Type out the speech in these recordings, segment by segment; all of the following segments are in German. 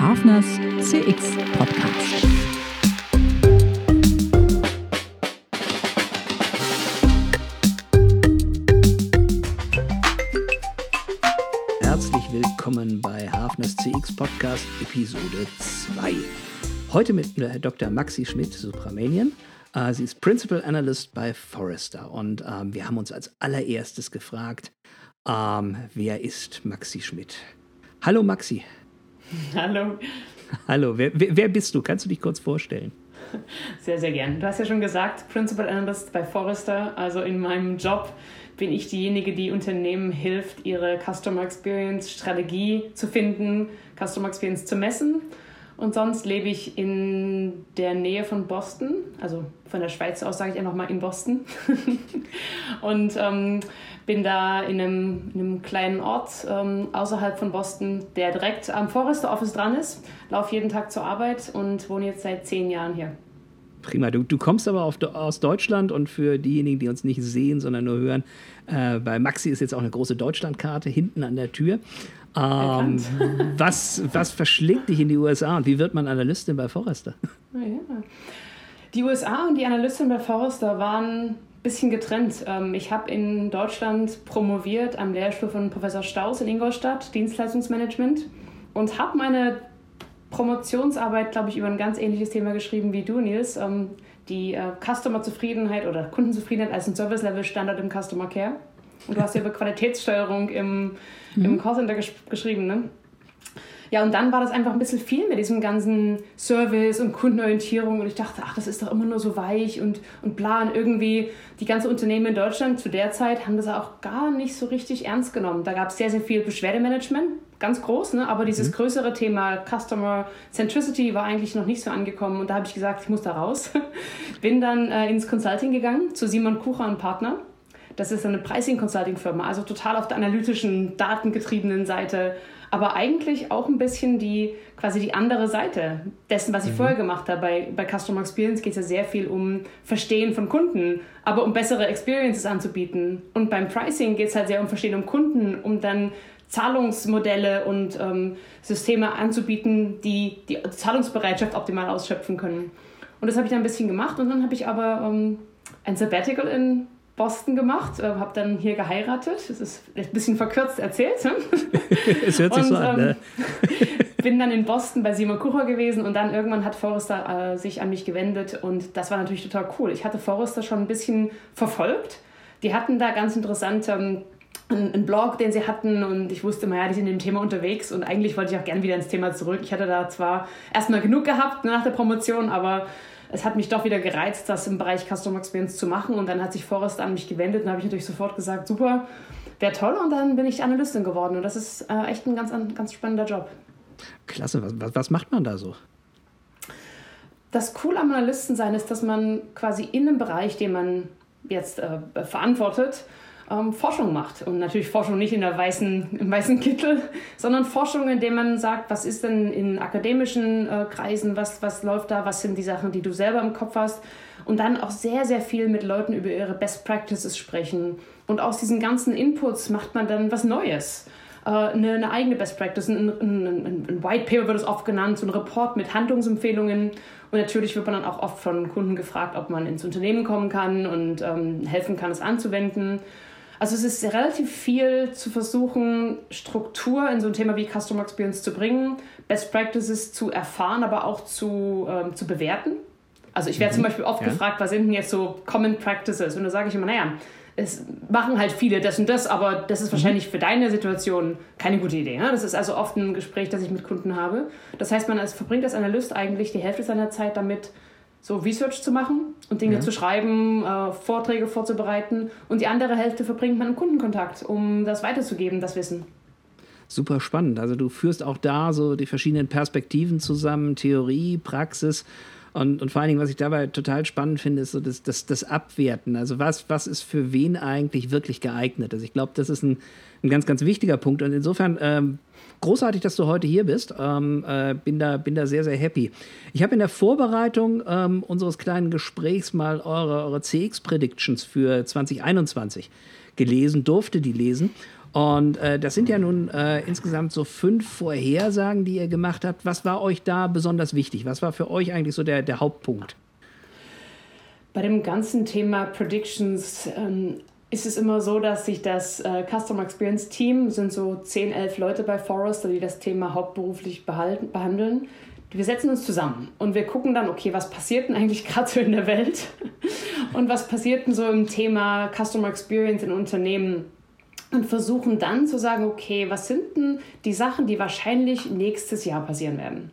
Hafners CX Podcast. Herzlich willkommen bei Hafners CX Podcast Episode 2. Heute mit äh, Dr. Maxi Schmidt, Supramanian. Äh, sie ist Principal Analyst bei Forrester und ähm, wir haben uns als allererstes gefragt, ähm, wer ist Maxi Schmidt? Hallo Maxi. Hallo. Hallo, wer, wer, bist du? Kannst du dich kurz vorstellen? Sehr, sehr gern. Du hast ja schon gesagt, Principal Analyst bei Forrester. Also in meinem Job bin ich diejenige, die Unternehmen hilft, ihre Customer Experience Strategie zu finden, Customer Experience zu messen und sonst lebe ich in der Nähe von Boston, also von der Schweiz aus sage ich einfach mal in Boston. und ähm, bin da in einem, in einem kleinen Ort ähm, außerhalb von Boston, der direkt am Forester Office dran ist. Laufe jeden Tag zur Arbeit und wohne jetzt seit zehn Jahren hier. Prima. Du, du kommst aber auf, aus Deutschland und für diejenigen, die uns nicht sehen, sondern nur hören, äh, bei Maxi ist jetzt auch eine große Deutschlandkarte hinten an der Tür. Ähm, was, was verschlägt dich in die USA und wie wird man Analystin bei Forrester? Ja. Die USA und die Analystin bei Forrester waren bisschen getrennt. Ähm, ich habe in Deutschland promoviert am Lehrstuhl von Professor Staus in Ingolstadt, Dienstleistungsmanagement, und habe meine Promotionsarbeit, glaube ich, über ein ganz ähnliches Thema geschrieben wie du, Nils. Ähm, die äh, Customer-Zufriedenheit oder Kundenzufriedenheit als ein Service-Level-Standard im Customer Care. Und du hast ja über Qualitätssteuerung im, mhm. im Callcenter gesch geschrieben, ne? Ja, und dann war das einfach ein bisschen viel mit diesem ganzen Service und Kundenorientierung. Und ich dachte, ach, das ist doch immer nur so weich und, und bla. Und irgendwie die ganzen Unternehmen in Deutschland zu der Zeit haben das auch gar nicht so richtig ernst genommen. Da gab es sehr, sehr viel Beschwerdemanagement, ganz groß, ne? aber dieses mhm. größere Thema Customer Centricity war eigentlich noch nicht so angekommen. Und da habe ich gesagt, ich muss da raus. Bin dann äh, ins Consulting gegangen zu Simon Kucher und Partner. Das ist eine Pricing-Consulting-Firma, also total auf der analytischen, datengetriebenen Seite, aber eigentlich auch ein bisschen die quasi die andere Seite dessen, was ich mhm. vorher gemacht habe. Bei, bei Customer Experience geht es ja sehr viel um Verstehen von Kunden, aber um bessere Experiences anzubieten. Und beim Pricing geht es halt sehr um Verstehen um Kunden, um dann Zahlungsmodelle und ähm, Systeme anzubieten, die die Zahlungsbereitschaft optimal ausschöpfen können. Und das habe ich dann ein bisschen gemacht und dann habe ich aber ähm, ein Sabbatical in Boston gemacht, äh, habe dann hier geheiratet. Das ist ein bisschen verkürzt erzählt. Ne? es hört sich und, so an. Ne? Ähm, bin dann in Boston bei Simon Kucher gewesen und dann irgendwann hat Forrester äh, sich an mich gewendet und das war natürlich total cool. Ich hatte Forrester schon ein bisschen verfolgt. Die hatten da ganz interessant ähm, einen Blog, den sie hatten und ich wusste, naja, die sind im Thema unterwegs und eigentlich wollte ich auch gerne wieder ins Thema zurück. Ich hatte da zwar erstmal genug gehabt nach der Promotion, aber es hat mich doch wieder gereizt, das im Bereich Customer Experience zu machen. Und dann hat sich Forrest an mich gewendet und habe ich natürlich sofort gesagt, super, wäre toll. Und dann bin ich Analystin geworden. Und das ist äh, echt ein ganz, ein ganz spannender Job. Klasse, was, was macht man da so? Das Coole am Analysten sein ist, dass man quasi in einem Bereich, den man jetzt äh, verantwortet, ähm, Forschung macht. Und natürlich Forschung nicht in der weißen, im weißen Kittel, sondern Forschung, in dem man sagt, was ist denn in akademischen äh, Kreisen, was, was läuft da, was sind die Sachen, die du selber im Kopf hast. Und dann auch sehr, sehr viel mit Leuten über ihre Best Practices sprechen. Und aus diesen ganzen Inputs macht man dann was Neues. Äh, eine, eine, eigene Best Practice, ein, ein, ein, ein White Paper wird es oft genannt, so ein Report mit Handlungsempfehlungen. Und natürlich wird man dann auch oft von Kunden gefragt, ob man ins Unternehmen kommen kann und ähm, helfen kann, es anzuwenden. Also es ist relativ viel zu versuchen, Struktur in so ein Thema wie Customer Experience zu bringen, Best Practices zu erfahren, aber auch zu, ähm, zu bewerten. Also ich werde mhm. zum Beispiel oft ja. gefragt, was sind denn jetzt so Common Practices? Und da sage ich immer, naja, es machen halt viele das und das, aber das ist mhm. wahrscheinlich für deine Situation keine gute Idee. Ne? Das ist also oft ein Gespräch, das ich mit Kunden habe. Das heißt, man verbringt als Analyst eigentlich die Hälfte seiner Zeit damit, so Research zu machen und Dinge ja. zu schreiben, äh, Vorträge vorzubereiten und die andere Hälfte verbringt man im Kundenkontakt, um das weiterzugeben, das Wissen. Super spannend. Also du führst auch da so die verschiedenen Perspektiven zusammen, Theorie, Praxis. Und, und vor allen Dingen, was ich dabei total spannend finde, ist so das, das, das Abwerten. Also was, was ist für wen eigentlich wirklich geeignet? Also ich glaube, das ist ein, ein ganz, ganz wichtiger Punkt. Und insofern ähm, großartig, dass du heute hier bist. Ähm, äh, bin, da, bin da sehr, sehr happy. Ich habe in der Vorbereitung ähm, unseres kleinen Gesprächs mal eure, eure CX-Predictions für 2021 gelesen, durfte die lesen. Und äh, das sind ja nun äh, insgesamt so fünf Vorhersagen, die ihr gemacht habt. Was war euch da besonders wichtig? Was war für euch eigentlich so der, der Hauptpunkt? Bei dem ganzen Thema Predictions ähm, ist es immer so, dass sich das äh, Customer Experience Team, sind so 10, 11 Leute bei Forrester, die das Thema hauptberuflich behalten, behandeln. Wir setzen uns zusammen und wir gucken dann, okay, was passiert denn eigentlich gerade so in der Welt und was passiert denn so im Thema Customer Experience in Unternehmen und versuchen dann zu sagen, okay, was sind denn die Sachen, die wahrscheinlich nächstes Jahr passieren werden?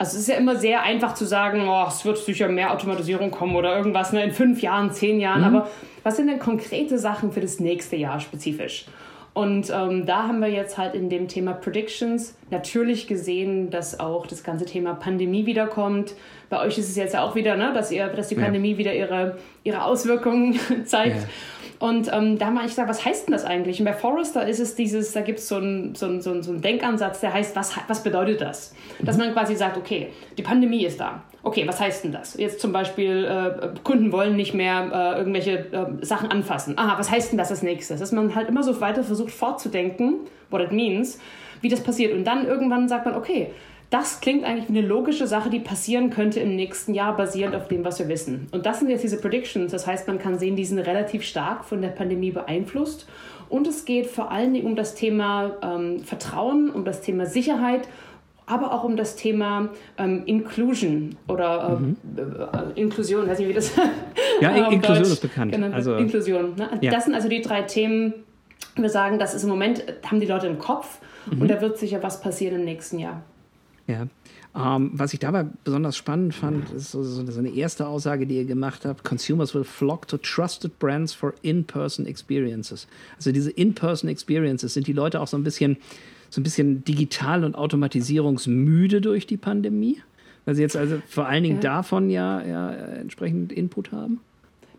Also es ist ja immer sehr einfach zu sagen, oh, es wird sicher mehr Automatisierung kommen oder irgendwas ne, in fünf Jahren, zehn Jahren. Mhm. Aber was sind denn konkrete Sachen für das nächste Jahr spezifisch? Und ähm, da haben wir jetzt halt in dem Thema Predictions natürlich gesehen, dass auch das ganze Thema Pandemie wiederkommt. Bei euch ist es jetzt ja auch wieder, ne, dass, ihr, dass die Pandemie ja. wieder ihre, ihre Auswirkungen zeigt. Ja. Und ähm, da habe ich gesagt, was heißt denn das eigentlich? Und bei Forrester ist es dieses, da gibt es so einen so so so ein Denkansatz, der heißt, was, was bedeutet das? Dass man quasi sagt, okay, die Pandemie ist da. Okay, was heißt denn das? Jetzt zum Beispiel, äh, Kunden wollen nicht mehr äh, irgendwelche äh, Sachen anfassen. Aha, was heißt denn das als nächstes? Dass man halt immer so weiter versucht fortzudenken, what it means, wie das passiert. Und dann irgendwann sagt man, okay, das klingt eigentlich wie eine logische Sache, die passieren könnte im nächsten Jahr, basierend auf dem, was wir wissen. Und das sind jetzt diese Predictions. Das heißt, man kann sehen, die sind relativ stark von der Pandemie beeinflusst. Und es geht vor allen Dingen um das Thema ähm, Vertrauen, um das Thema Sicherheit aber auch um das Thema ähm, Inclusion oder äh, mhm. äh, Inklusion, weiß nicht, wie das Ja, in Inklusion Deutsch. ist bekannt. Genau, also, Inklusion. Ne? Ja. Das sind also die drei Themen. Wir sagen, das ist im Moment, haben die Leute im Kopf mhm. und da wird sicher was passieren im nächsten Jahr. Ja. Ähm, was ich dabei besonders spannend fand, ist so, so eine erste Aussage, die ihr gemacht habt: Consumers will flock to trusted brands for in-person experiences. Also diese in-person experiences sind die Leute auch so ein bisschen, so ein bisschen digital und automatisierungsmüde durch die Pandemie, weil sie jetzt also vor allen Dingen ja. davon ja, ja entsprechend Input haben.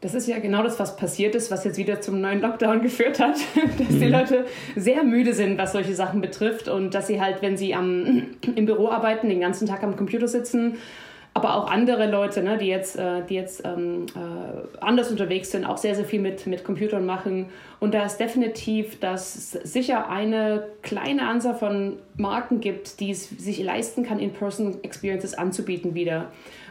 Das ist ja genau das, was passiert ist, was jetzt wieder zum neuen Lockdown geführt hat, dass mhm. die Leute sehr müde sind, was solche Sachen betrifft und dass sie halt, wenn sie am, im Büro arbeiten, den ganzen Tag am Computer sitzen, aber auch andere Leute, ne, die jetzt, äh, die jetzt ähm, äh, anders unterwegs sind, auch sehr, sehr viel mit, mit Computern machen. Und da ist definitiv, dass es sicher eine kleine Anzahl von Marken gibt, die es sich leisten kann, In-Person-Experiences anzubieten wieder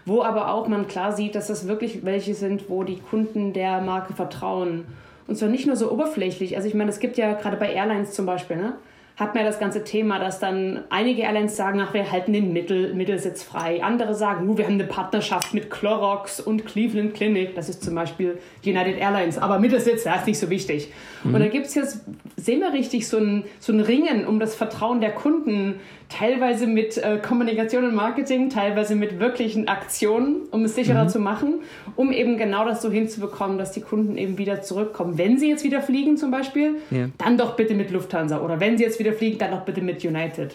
wo aber auch man klar sieht, dass das wirklich welche sind, wo die Kunden der Marke vertrauen. Und zwar nicht nur so oberflächlich. Also ich meine, es gibt ja gerade bei Airlines zum Beispiel, ne? Hat man ja das ganze Thema, dass dann einige Airlines sagen, ach, wir halten den Mittel, Mittelsitz frei. Andere sagen, uh, wir haben eine Partnerschaft mit Clorox und Cleveland Clinic. Das ist zum Beispiel United Airlines. Aber Mittelsitz, das ist nicht so wichtig. Mhm. Und da gibt es jetzt, sehen wir richtig, so ein, so ein Ringen um das Vertrauen der Kunden teilweise mit äh, Kommunikation und Marketing, teilweise mit wirklichen Aktionen, um es sicherer mhm. zu machen, um eben genau das so hinzubekommen, dass die Kunden eben wieder zurückkommen. Wenn sie jetzt wieder fliegen zum Beispiel, ja. dann doch bitte mit Lufthansa oder wenn sie jetzt wieder fliegen, dann doch bitte mit United.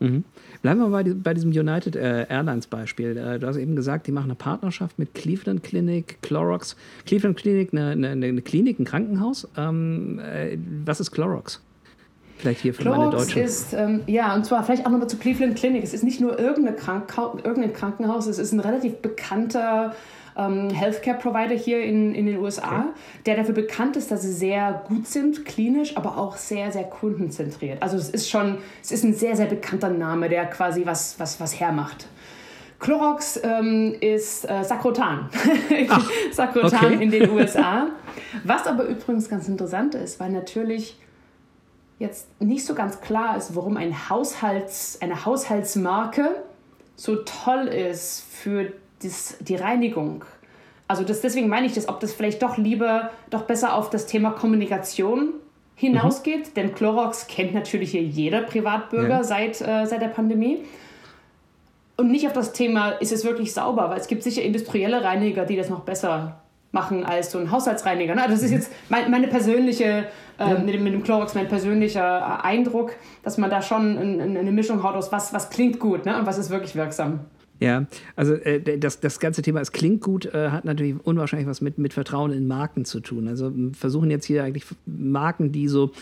Mhm. Bleiben wir bei, bei diesem United äh, Airlines Beispiel. Äh, du hast eben gesagt, die machen eine Partnerschaft mit Cleveland Clinic, Clorox. Cleveland Clinic, eine, eine, eine Klinik, ein Krankenhaus. Ähm, äh, was ist Clorox? Vielleicht hier für Clorox meine Deutschen. ist, ähm, ja, und zwar vielleicht auch nochmal zu Cleveland Clinic. Es ist nicht nur irgendeine Krankha irgendein Krankenhaus, es ist ein relativ bekannter ähm, Healthcare-Provider hier in, in den USA, okay. der dafür bekannt ist, dass sie sehr gut sind, klinisch, aber auch sehr, sehr kundenzentriert. Also es ist schon, es ist ein sehr, sehr bekannter Name, der quasi was, was, was hermacht. Clorox ähm, ist äh, Sakrotan. Sakrotan okay. in den USA. Was aber übrigens ganz interessant ist, weil natürlich jetzt nicht so ganz klar ist, warum ein Haushalts, eine Haushaltsmarke so toll ist für das, die Reinigung. Also das, deswegen meine ich das, ob das vielleicht doch lieber, doch besser auf das Thema Kommunikation hinausgeht, mhm. denn Clorox kennt natürlich hier jeder Privatbürger ja. seit, äh, seit der Pandemie. Und nicht auf das Thema, ist es wirklich sauber, weil es gibt sicher industrielle Reiniger, die das noch besser machen als so ein Haushaltsreiniger. Ne? Also das ist mhm. jetzt mein, meine persönliche, äh, ja. mit, dem, mit, dem Clorox mein persönlicher äh, Eindruck, dass man da schon ein, eine Mischung haut aus was, was klingt gut ne? und was ist wirklich wirksam. Ja, also äh, das, das ganze Thema, es klingt gut, äh, hat natürlich unwahrscheinlich was mit, mit Vertrauen in Marken zu tun. Also versuchen jetzt hier eigentlich Marken, die so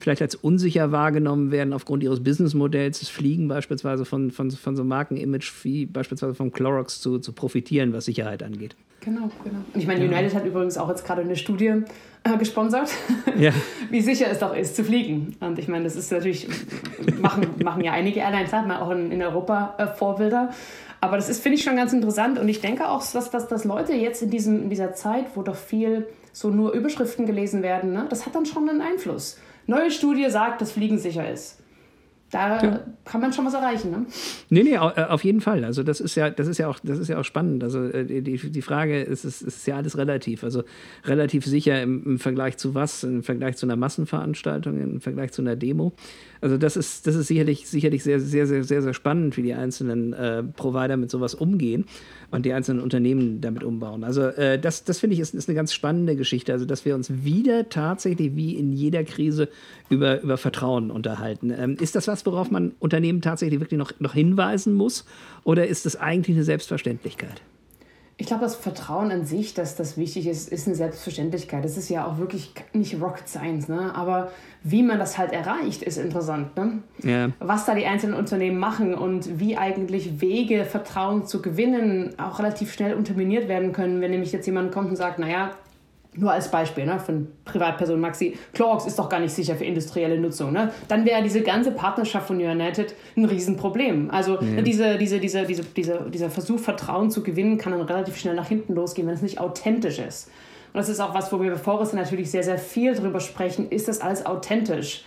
vielleicht als unsicher wahrgenommen werden aufgrund ihres Businessmodells, das Fliegen beispielsweise von, von, von so Markenimage wie beispielsweise vom Clorox zu, zu profitieren, was Sicherheit angeht. Genau, genau. Und ich meine, United hat übrigens auch jetzt gerade eine Studie äh, gesponsert, ja. wie sicher es doch ist zu fliegen. Und ich meine, das ist natürlich, machen, machen ja einige Airlines, hat man auch in, in Europa äh, Vorbilder. Aber das ist, finde ich, schon ganz interessant. Und ich denke auch, dass, dass, dass Leute jetzt in, diesem, in dieser Zeit, wo doch viel so nur Überschriften gelesen werden, ne, das hat dann schon einen Einfluss. Neue Studie sagt, dass Fliegen sicher ist da ja. kann man schon was erreichen, ne? Nee, nee, äh, auf jeden Fall. Also das ist ja, das ist ja auch, das ist ja auch spannend. Also äh, die, die Frage ist, ist, ist ja alles relativ. Also relativ sicher im, im Vergleich zu was? Im Vergleich zu einer Massenveranstaltung, im Vergleich zu einer Demo. Also das ist, das ist sicherlich, sicherlich sehr, sehr, sehr, sehr, sehr spannend, wie die einzelnen äh, Provider mit sowas umgehen und die einzelnen Unternehmen damit umbauen. Also äh, das, das finde ich ist, ist eine ganz spannende Geschichte. Also dass wir uns wieder tatsächlich wie in jeder Krise über, über Vertrauen unterhalten. Ähm, ist das was, worauf man Unternehmen tatsächlich wirklich noch, noch hinweisen muss? Oder ist das eigentlich eine Selbstverständlichkeit? Ich glaube, das Vertrauen an sich, dass das wichtig ist, ist eine Selbstverständlichkeit. Das ist ja auch wirklich nicht Rocket Science, ne? Aber wie man das halt erreicht, ist interessant, ne? Ja. Was da die einzelnen Unternehmen machen und wie eigentlich Wege, Vertrauen zu gewinnen, auch relativ schnell unterminiert werden können, wenn nämlich jetzt jemand kommt und sagt, naja, nur als Beispiel ne, von Privatperson Maxi, Clorox ist doch gar nicht sicher für industrielle Nutzung. Ne? Dann wäre diese ganze Partnerschaft von United ein Riesenproblem. Also ja. diese, diese, diese, diese, diese, dieser Versuch, Vertrauen zu gewinnen, kann dann relativ schnell nach hinten losgehen, wenn es nicht authentisch ist. Und das ist auch was, wo wir bei Forrester natürlich sehr, sehr viel drüber sprechen. Ist das alles authentisch?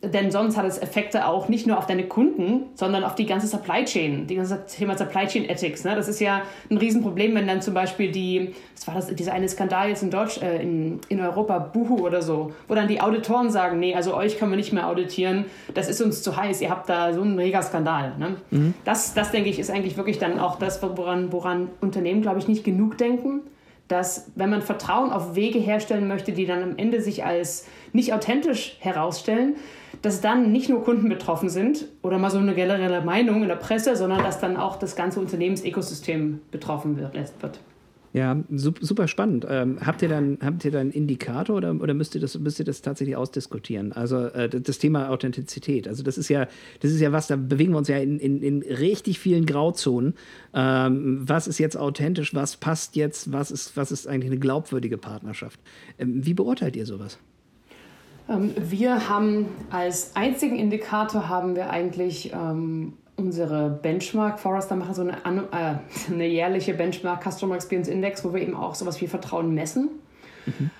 Denn sonst hat es Effekte auch nicht nur auf deine Kunden, sondern auf die ganze Supply Chain, die ganze Thema Supply Chain Ethics. Ne? Das ist ja ein Riesenproblem, wenn dann zum Beispiel die, was war das, dieser eine Skandal jetzt in Deutsch, äh, in, in Europa, Buhu oder so, wo dann die Auditoren sagen, nee, also euch können wir nicht mehr auditieren, das ist uns zu heiß, ihr habt da so einen mega Skandal. Ne? Mhm. Das, das denke ich, ist eigentlich wirklich dann auch das, woran, woran Unternehmen, glaube ich, nicht genug denken dass wenn man Vertrauen auf Wege herstellen möchte, die dann am Ende sich als nicht authentisch herausstellen, dass dann nicht nur Kunden betroffen sind oder mal so eine generelle Meinung in der Presse, sondern dass dann auch das ganze Unternehmensökosystem betroffen wird. Ja, super spannend. Ähm, habt, ihr dann, habt ihr dann einen Indikator oder, oder müsst, ihr das, müsst ihr das tatsächlich ausdiskutieren? Also äh, das Thema Authentizität. Also das ist ja, das ist ja was, da bewegen wir uns ja in, in, in richtig vielen Grauzonen. Ähm, was ist jetzt authentisch, was passt jetzt, was ist, was ist eigentlich eine glaubwürdige Partnerschaft? Ähm, wie beurteilt ihr sowas? Ähm, wir haben als einzigen Indikator haben wir eigentlich ähm, unsere Benchmark. Forrester machen so eine, äh, eine jährliche Benchmark Customer Experience Index, wo wir eben auch sowas wie Vertrauen messen. Mhm.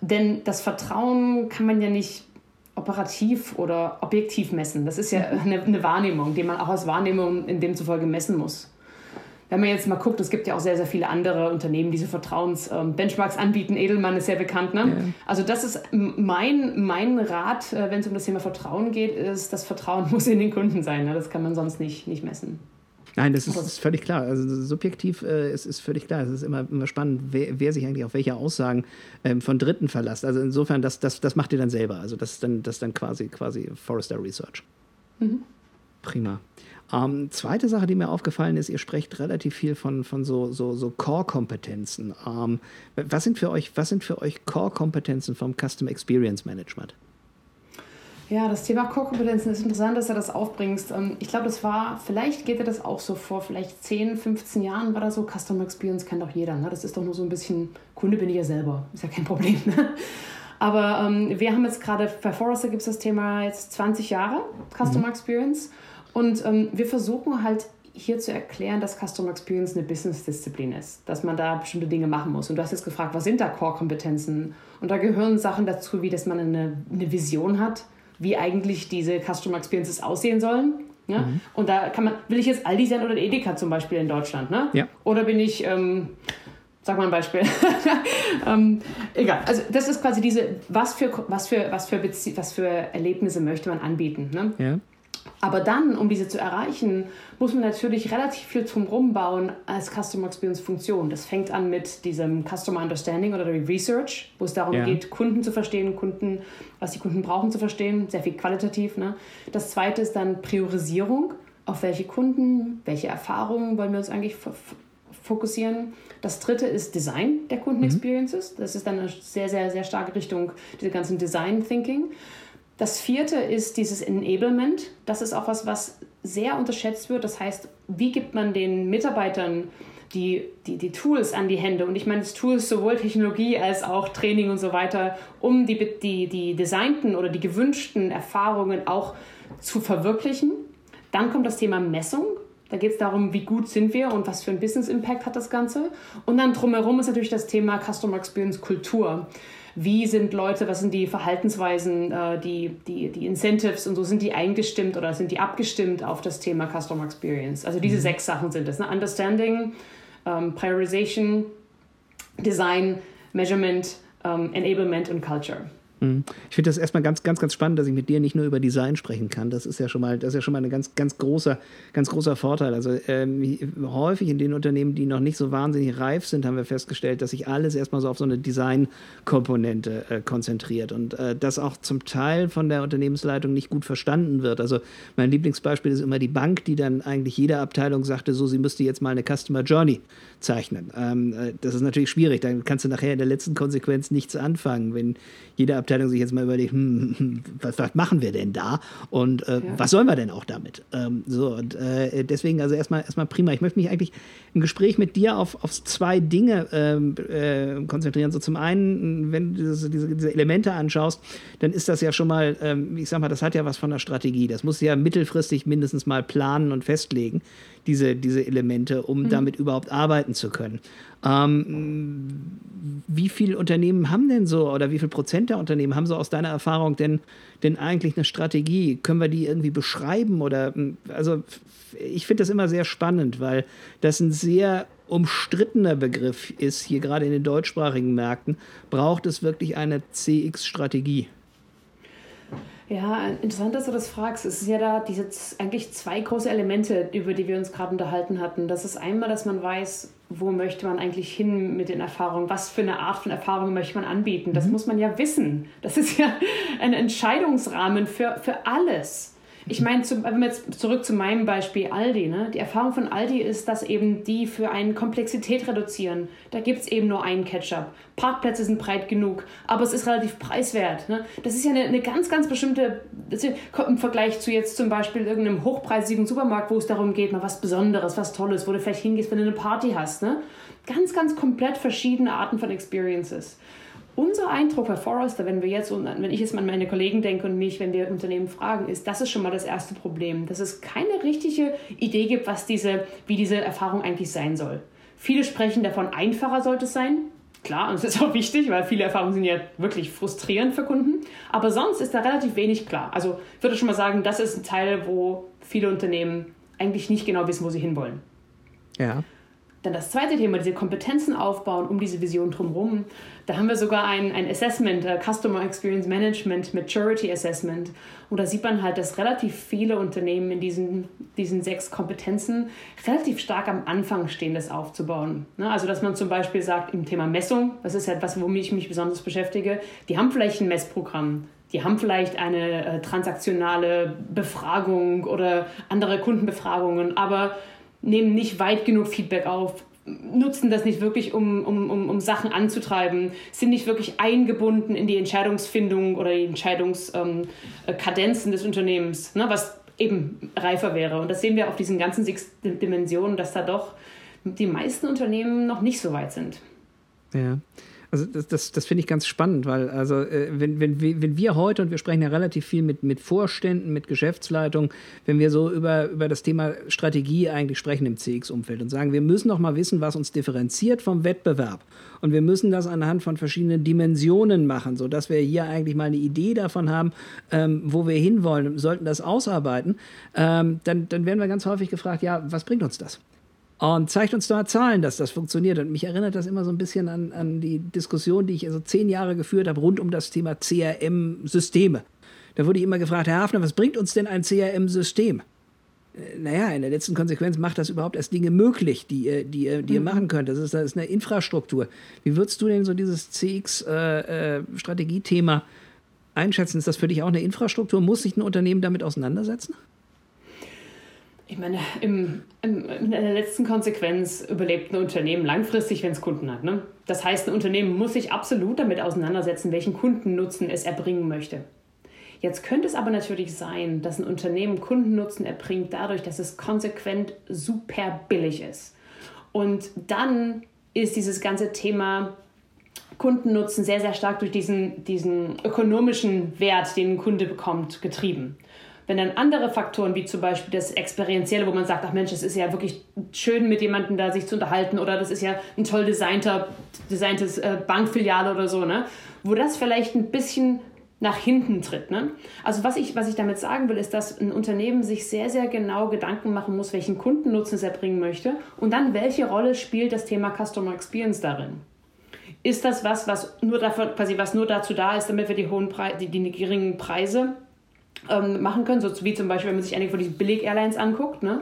Denn das Vertrauen kann man ja nicht operativ oder objektiv messen. Das ist ja mhm. eine, eine Wahrnehmung, die man auch als Wahrnehmung in demzufolge messen muss wenn man jetzt mal guckt, es gibt ja auch sehr, sehr viele andere Unternehmen, die diese Vertrauensbenchmarks ähm, anbieten. Edelmann ist sehr bekannt. Ne? Ja. Also das ist mein, mein Rat, äh, wenn es um das Thema Vertrauen geht, ist, das Vertrauen muss in den Kunden sein. Ne? Das kann man sonst nicht, nicht messen. Nein, das ist, ist völlig klar. Also subjektiv äh, ist, ist völlig klar. Es ist immer, immer spannend, wer, wer, sich eigentlich auf welche Aussagen ähm, von Dritten verlässt. Also insofern, das, das, das macht ihr dann selber. Also das ist dann, das ist dann quasi, quasi Forrester Research. Mhm. Prima. Ähm, zweite Sache, die mir aufgefallen ist, ihr sprecht relativ viel von, von so, so, so Core-Kompetenzen. Ähm, was sind für euch, euch Core-Kompetenzen vom Custom Experience Management? Ja, das Thema Core-Kompetenzen ist interessant, dass du das aufbringst. Ähm, ich glaube, das war, vielleicht geht dir das auch so vor, vielleicht 10, 15 Jahren war das so, Customer Experience kennt doch jeder. Ne? Das ist doch nur so ein bisschen, Kunde bin ich ja selber, ist ja kein Problem. Ne? Aber ähm, wir haben jetzt gerade, bei Forrester gibt es das Thema jetzt 20 Jahre, Customer mhm. Experience. Und ähm, wir versuchen halt hier zu erklären, dass Customer Experience eine Business-Disziplin ist, dass man da bestimmte Dinge machen muss. Und du hast jetzt gefragt, was sind da Core-Kompetenzen? Und da gehören Sachen dazu, wie dass man eine, eine Vision hat, wie eigentlich diese Customer Experiences aussehen sollen. Ja? Mhm. Und da kann man, will ich jetzt Aldi sein oder Edeka zum Beispiel in Deutschland? Ne? Ja. Oder bin ich, ähm, sag mal ein Beispiel. ähm, egal. Also das ist quasi diese, was für, was für, was für, was für Erlebnisse möchte man anbieten. Ne? Ja. Aber dann, um diese zu erreichen, muss man natürlich relativ viel drumherum bauen als Customer Experience Funktion. Das fängt an mit diesem Customer Understanding oder Research, wo es darum ja. geht, Kunden zu verstehen, Kunden, was die Kunden brauchen zu verstehen, sehr viel qualitativ. Ne? Das zweite ist dann Priorisierung. Auf welche Kunden, welche Erfahrungen wollen wir uns eigentlich fokussieren. Das dritte ist Design der Kundenexperiences. Mhm. Das ist dann eine sehr, sehr, sehr starke Richtung, diese ganzen Design Thinking. Das vierte ist dieses Enablement. Das ist auch was, was sehr unterschätzt wird. Das heißt, wie gibt man den Mitarbeitern die, die, die Tools an die Hände? Und ich meine, das Tools sowohl Technologie als auch Training und so weiter, um die, die, die designten oder die gewünschten Erfahrungen auch zu verwirklichen. Dann kommt das Thema Messung. Da geht es darum, wie gut sind wir und was für ein Business Impact hat das Ganze. Und dann drumherum ist natürlich das Thema Customer Experience Kultur wie sind Leute, was sind die Verhaltensweisen, äh, die, die, die Incentives und so, sind die eingestimmt oder sind die abgestimmt auf das Thema Customer Experience? Also diese mhm. sechs Sachen sind es. Ne? Understanding, ähm, Priorization, Design, Measurement, ähm, Enablement und Culture. Mhm. Ich finde das erstmal ganz, ganz, ganz spannend, dass ich mit dir nicht nur über Design sprechen kann. Das ist ja schon mal, das ist ja schon mal ein ganz, ganz großer, ganz großer Vorteil. Also ähm, häufig in den Unternehmen, die noch nicht so wahnsinnig reif sind, haben wir festgestellt, dass sich alles erstmal so auf so eine Design-Komponente äh, konzentriert und äh, das auch zum Teil von der Unternehmensleitung nicht gut verstanden wird. Also mein Lieblingsbeispiel ist immer die Bank, die dann eigentlich jeder Abteilung sagte, so, sie müsste jetzt mal eine Customer Journey zeichnen. Ähm, äh, das ist natürlich schwierig. Dann kannst du nachher in der letzten Konsequenz nichts anfangen, wenn jede Abteilung sich jetzt mal überlegt, hm, hm, hm, was, was, machen wir denn da und äh, ja. was sollen wir denn auch damit? Ähm, so und äh, deswegen also erstmal erstmal prima. Ich möchte mich eigentlich im Gespräch mit dir auf, auf zwei Dinge ähm, äh, konzentrieren. So zum einen, wenn du diese, diese, Elemente anschaust, dann ist das ja schon mal, ähm, ich sag mal, das hat ja was von der Strategie. Das muss ja mittelfristig mindestens mal planen und festlegen diese, diese Elemente, um mhm. damit überhaupt arbeiten zu können. Ähm, wie viele Unternehmen haben denn so oder wie viel Prozent der Unternehmen haben so aus deiner Erfahrung denn, denn eigentlich eine Strategie? Können wir die irgendwie beschreiben oder also ich finde das immer sehr spannend, weil das ein sehr umstrittener Begriff ist, hier gerade in den deutschsprachigen Märkten. Braucht es wirklich eine CX-Strategie? Ja, interessant, dass du das fragst. Es ist ja da diese eigentlich zwei große Elemente, über die wir uns gerade unterhalten hatten. Das ist einmal, dass man weiß, wo möchte man eigentlich hin mit den Erfahrungen? Was für eine Art von Erfahrungen möchte man anbieten? Das mhm. muss man ja wissen. Das ist ja ein Entscheidungsrahmen für, für alles. Ich meine, wenn wir jetzt zurück zu meinem Beispiel Aldi, ne? die Erfahrung von Aldi ist, dass eben die für eine Komplexität reduzieren. Da gibt es eben nur einen Ketchup. Parkplätze sind breit genug, aber es ist relativ preiswert. Ne? Das ist ja eine, eine ganz, ganz bestimmte, im Vergleich zu jetzt zum Beispiel irgendeinem hochpreisigen Supermarkt, wo es darum geht, mal was Besonderes, was Tolles, wo du vielleicht hingehst, wenn du eine Party hast. Ne? Ganz, ganz komplett verschiedene Arten von Experiences. Unser Eindruck bei Forrester, wenn wir jetzt, wenn ich jetzt an meine Kollegen denke und mich, wenn wir Unternehmen fragen, ist, das ist schon mal das erste Problem, dass es keine richtige Idee gibt, was diese, wie diese Erfahrung eigentlich sein soll. Viele sprechen davon, einfacher sollte es sein. Klar, und das ist auch wichtig, weil viele Erfahrungen sind ja wirklich frustrierend für Kunden. Aber sonst ist da relativ wenig klar. Also ich würde schon mal sagen, das ist ein Teil, wo viele Unternehmen eigentlich nicht genau wissen, wo sie hinwollen. Ja. Dann das zweite Thema, diese Kompetenzen aufbauen um diese Vision drumherum. Da haben wir sogar ein, ein Assessment, uh, Customer Experience Management, Maturity Assessment. Und da sieht man halt, dass relativ viele Unternehmen in diesen, diesen sechs Kompetenzen relativ stark am Anfang stehen, das aufzubauen. Ne? Also, dass man zum Beispiel sagt, im Thema Messung, das ist etwas, womit ich mich besonders beschäftige, die haben vielleicht ein Messprogramm. Die haben vielleicht eine äh, transaktionale Befragung oder andere Kundenbefragungen, aber nehmen nicht weit genug Feedback auf, nutzen das nicht wirklich, um, um, um, um Sachen anzutreiben, sind nicht wirklich eingebunden in die Entscheidungsfindung oder die Entscheidungskadenzen des Unternehmens, ne, was eben reifer wäre. Und das sehen wir auf diesen ganzen sechs Dimensionen, dass da doch die meisten Unternehmen noch nicht so weit sind. Ja. Also das, das, das finde ich ganz spannend, weil also äh, wenn, wenn, wenn wir heute, und wir sprechen ja relativ viel mit, mit Vorständen, mit Geschäftsleitungen, wenn wir so über, über das Thema Strategie eigentlich sprechen im CX-Umfeld und sagen, wir müssen doch mal wissen, was uns differenziert vom Wettbewerb. Und wir müssen das anhand von verschiedenen Dimensionen machen, sodass wir hier eigentlich mal eine Idee davon haben, ähm, wo wir hinwollen, sollten das ausarbeiten. Ähm, dann, dann werden wir ganz häufig gefragt, ja, was bringt uns das? Und zeigt uns da Zahlen, dass das funktioniert. Und mich erinnert das immer so ein bisschen an, an die Diskussion, die ich also zehn Jahre geführt habe, rund um das Thema CRM-Systeme. Da wurde ich immer gefragt, Herr Hafner, was bringt uns denn ein CRM-System? Äh, naja, in der letzten Konsequenz macht das überhaupt erst Dinge möglich, die, ihr, die, ihr, die ihr mhm. machen könnt. Das ist, das ist eine Infrastruktur. Wie würdest du denn so dieses CX-Strategiethema äh, äh, einschätzen? Ist das für dich auch eine Infrastruktur? Muss sich ein Unternehmen damit auseinandersetzen? Ich meine, im, im, in der letzten Konsequenz überlebt ein Unternehmen langfristig, wenn es Kunden hat. Ne? Das heißt, ein Unternehmen muss sich absolut damit auseinandersetzen, welchen Kundennutzen es erbringen möchte. Jetzt könnte es aber natürlich sein, dass ein Unternehmen Kundennutzen erbringt dadurch, dass es konsequent super billig ist. Und dann ist dieses ganze Thema Kundennutzen sehr, sehr stark durch diesen, diesen ökonomischen Wert, den ein Kunde bekommt, getrieben. Wenn dann andere Faktoren, wie zum Beispiel das Experientielle, wo man sagt, ach Mensch, es ist ja wirklich schön, mit jemandem da sich zu unterhalten oder das ist ja ein toll designter, designtes äh, Bankfiliale oder so, ne? wo das vielleicht ein bisschen nach hinten tritt. Ne? Also was ich, was ich damit sagen will, ist, dass ein Unternehmen sich sehr, sehr genau Gedanken machen muss, welchen Kundennutzen es erbringen möchte und dann welche Rolle spielt das Thema Customer Experience darin. Ist das was, was nur, dafür, quasi, was nur dazu da ist, damit wir die, hohen Pre die, die geringen Preise ähm, machen können, so wie zum Beispiel, wenn man sich einige von diesen Billig-Airlines anguckt, ne?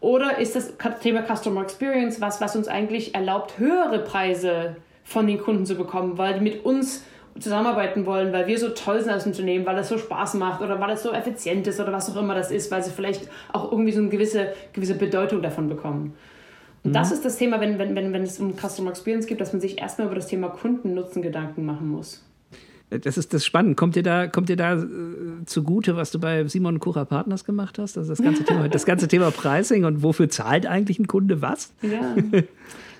Oder ist das Thema Customer Experience was, was uns eigentlich erlaubt, höhere Preise von den Kunden zu bekommen, weil die mit uns zusammenarbeiten wollen, weil wir so toll sind als Unternehmen, weil es so Spaß macht oder weil es so effizient ist oder was auch immer das ist, weil sie vielleicht auch irgendwie so eine gewisse, gewisse Bedeutung davon bekommen. Und mhm. das ist das Thema, wenn, wenn, wenn, wenn es um Customer Experience geht, dass man sich erstmal über das Thema Kundennutzen Gedanken machen muss. Das ist das spannend. Kommt dir da, kommt dir da äh, zugute, was du bei Simon Kura Partners gemacht hast? Also das ganze Thema, das ganze Thema Pricing und wofür zahlt eigentlich ein Kunde was? Ja.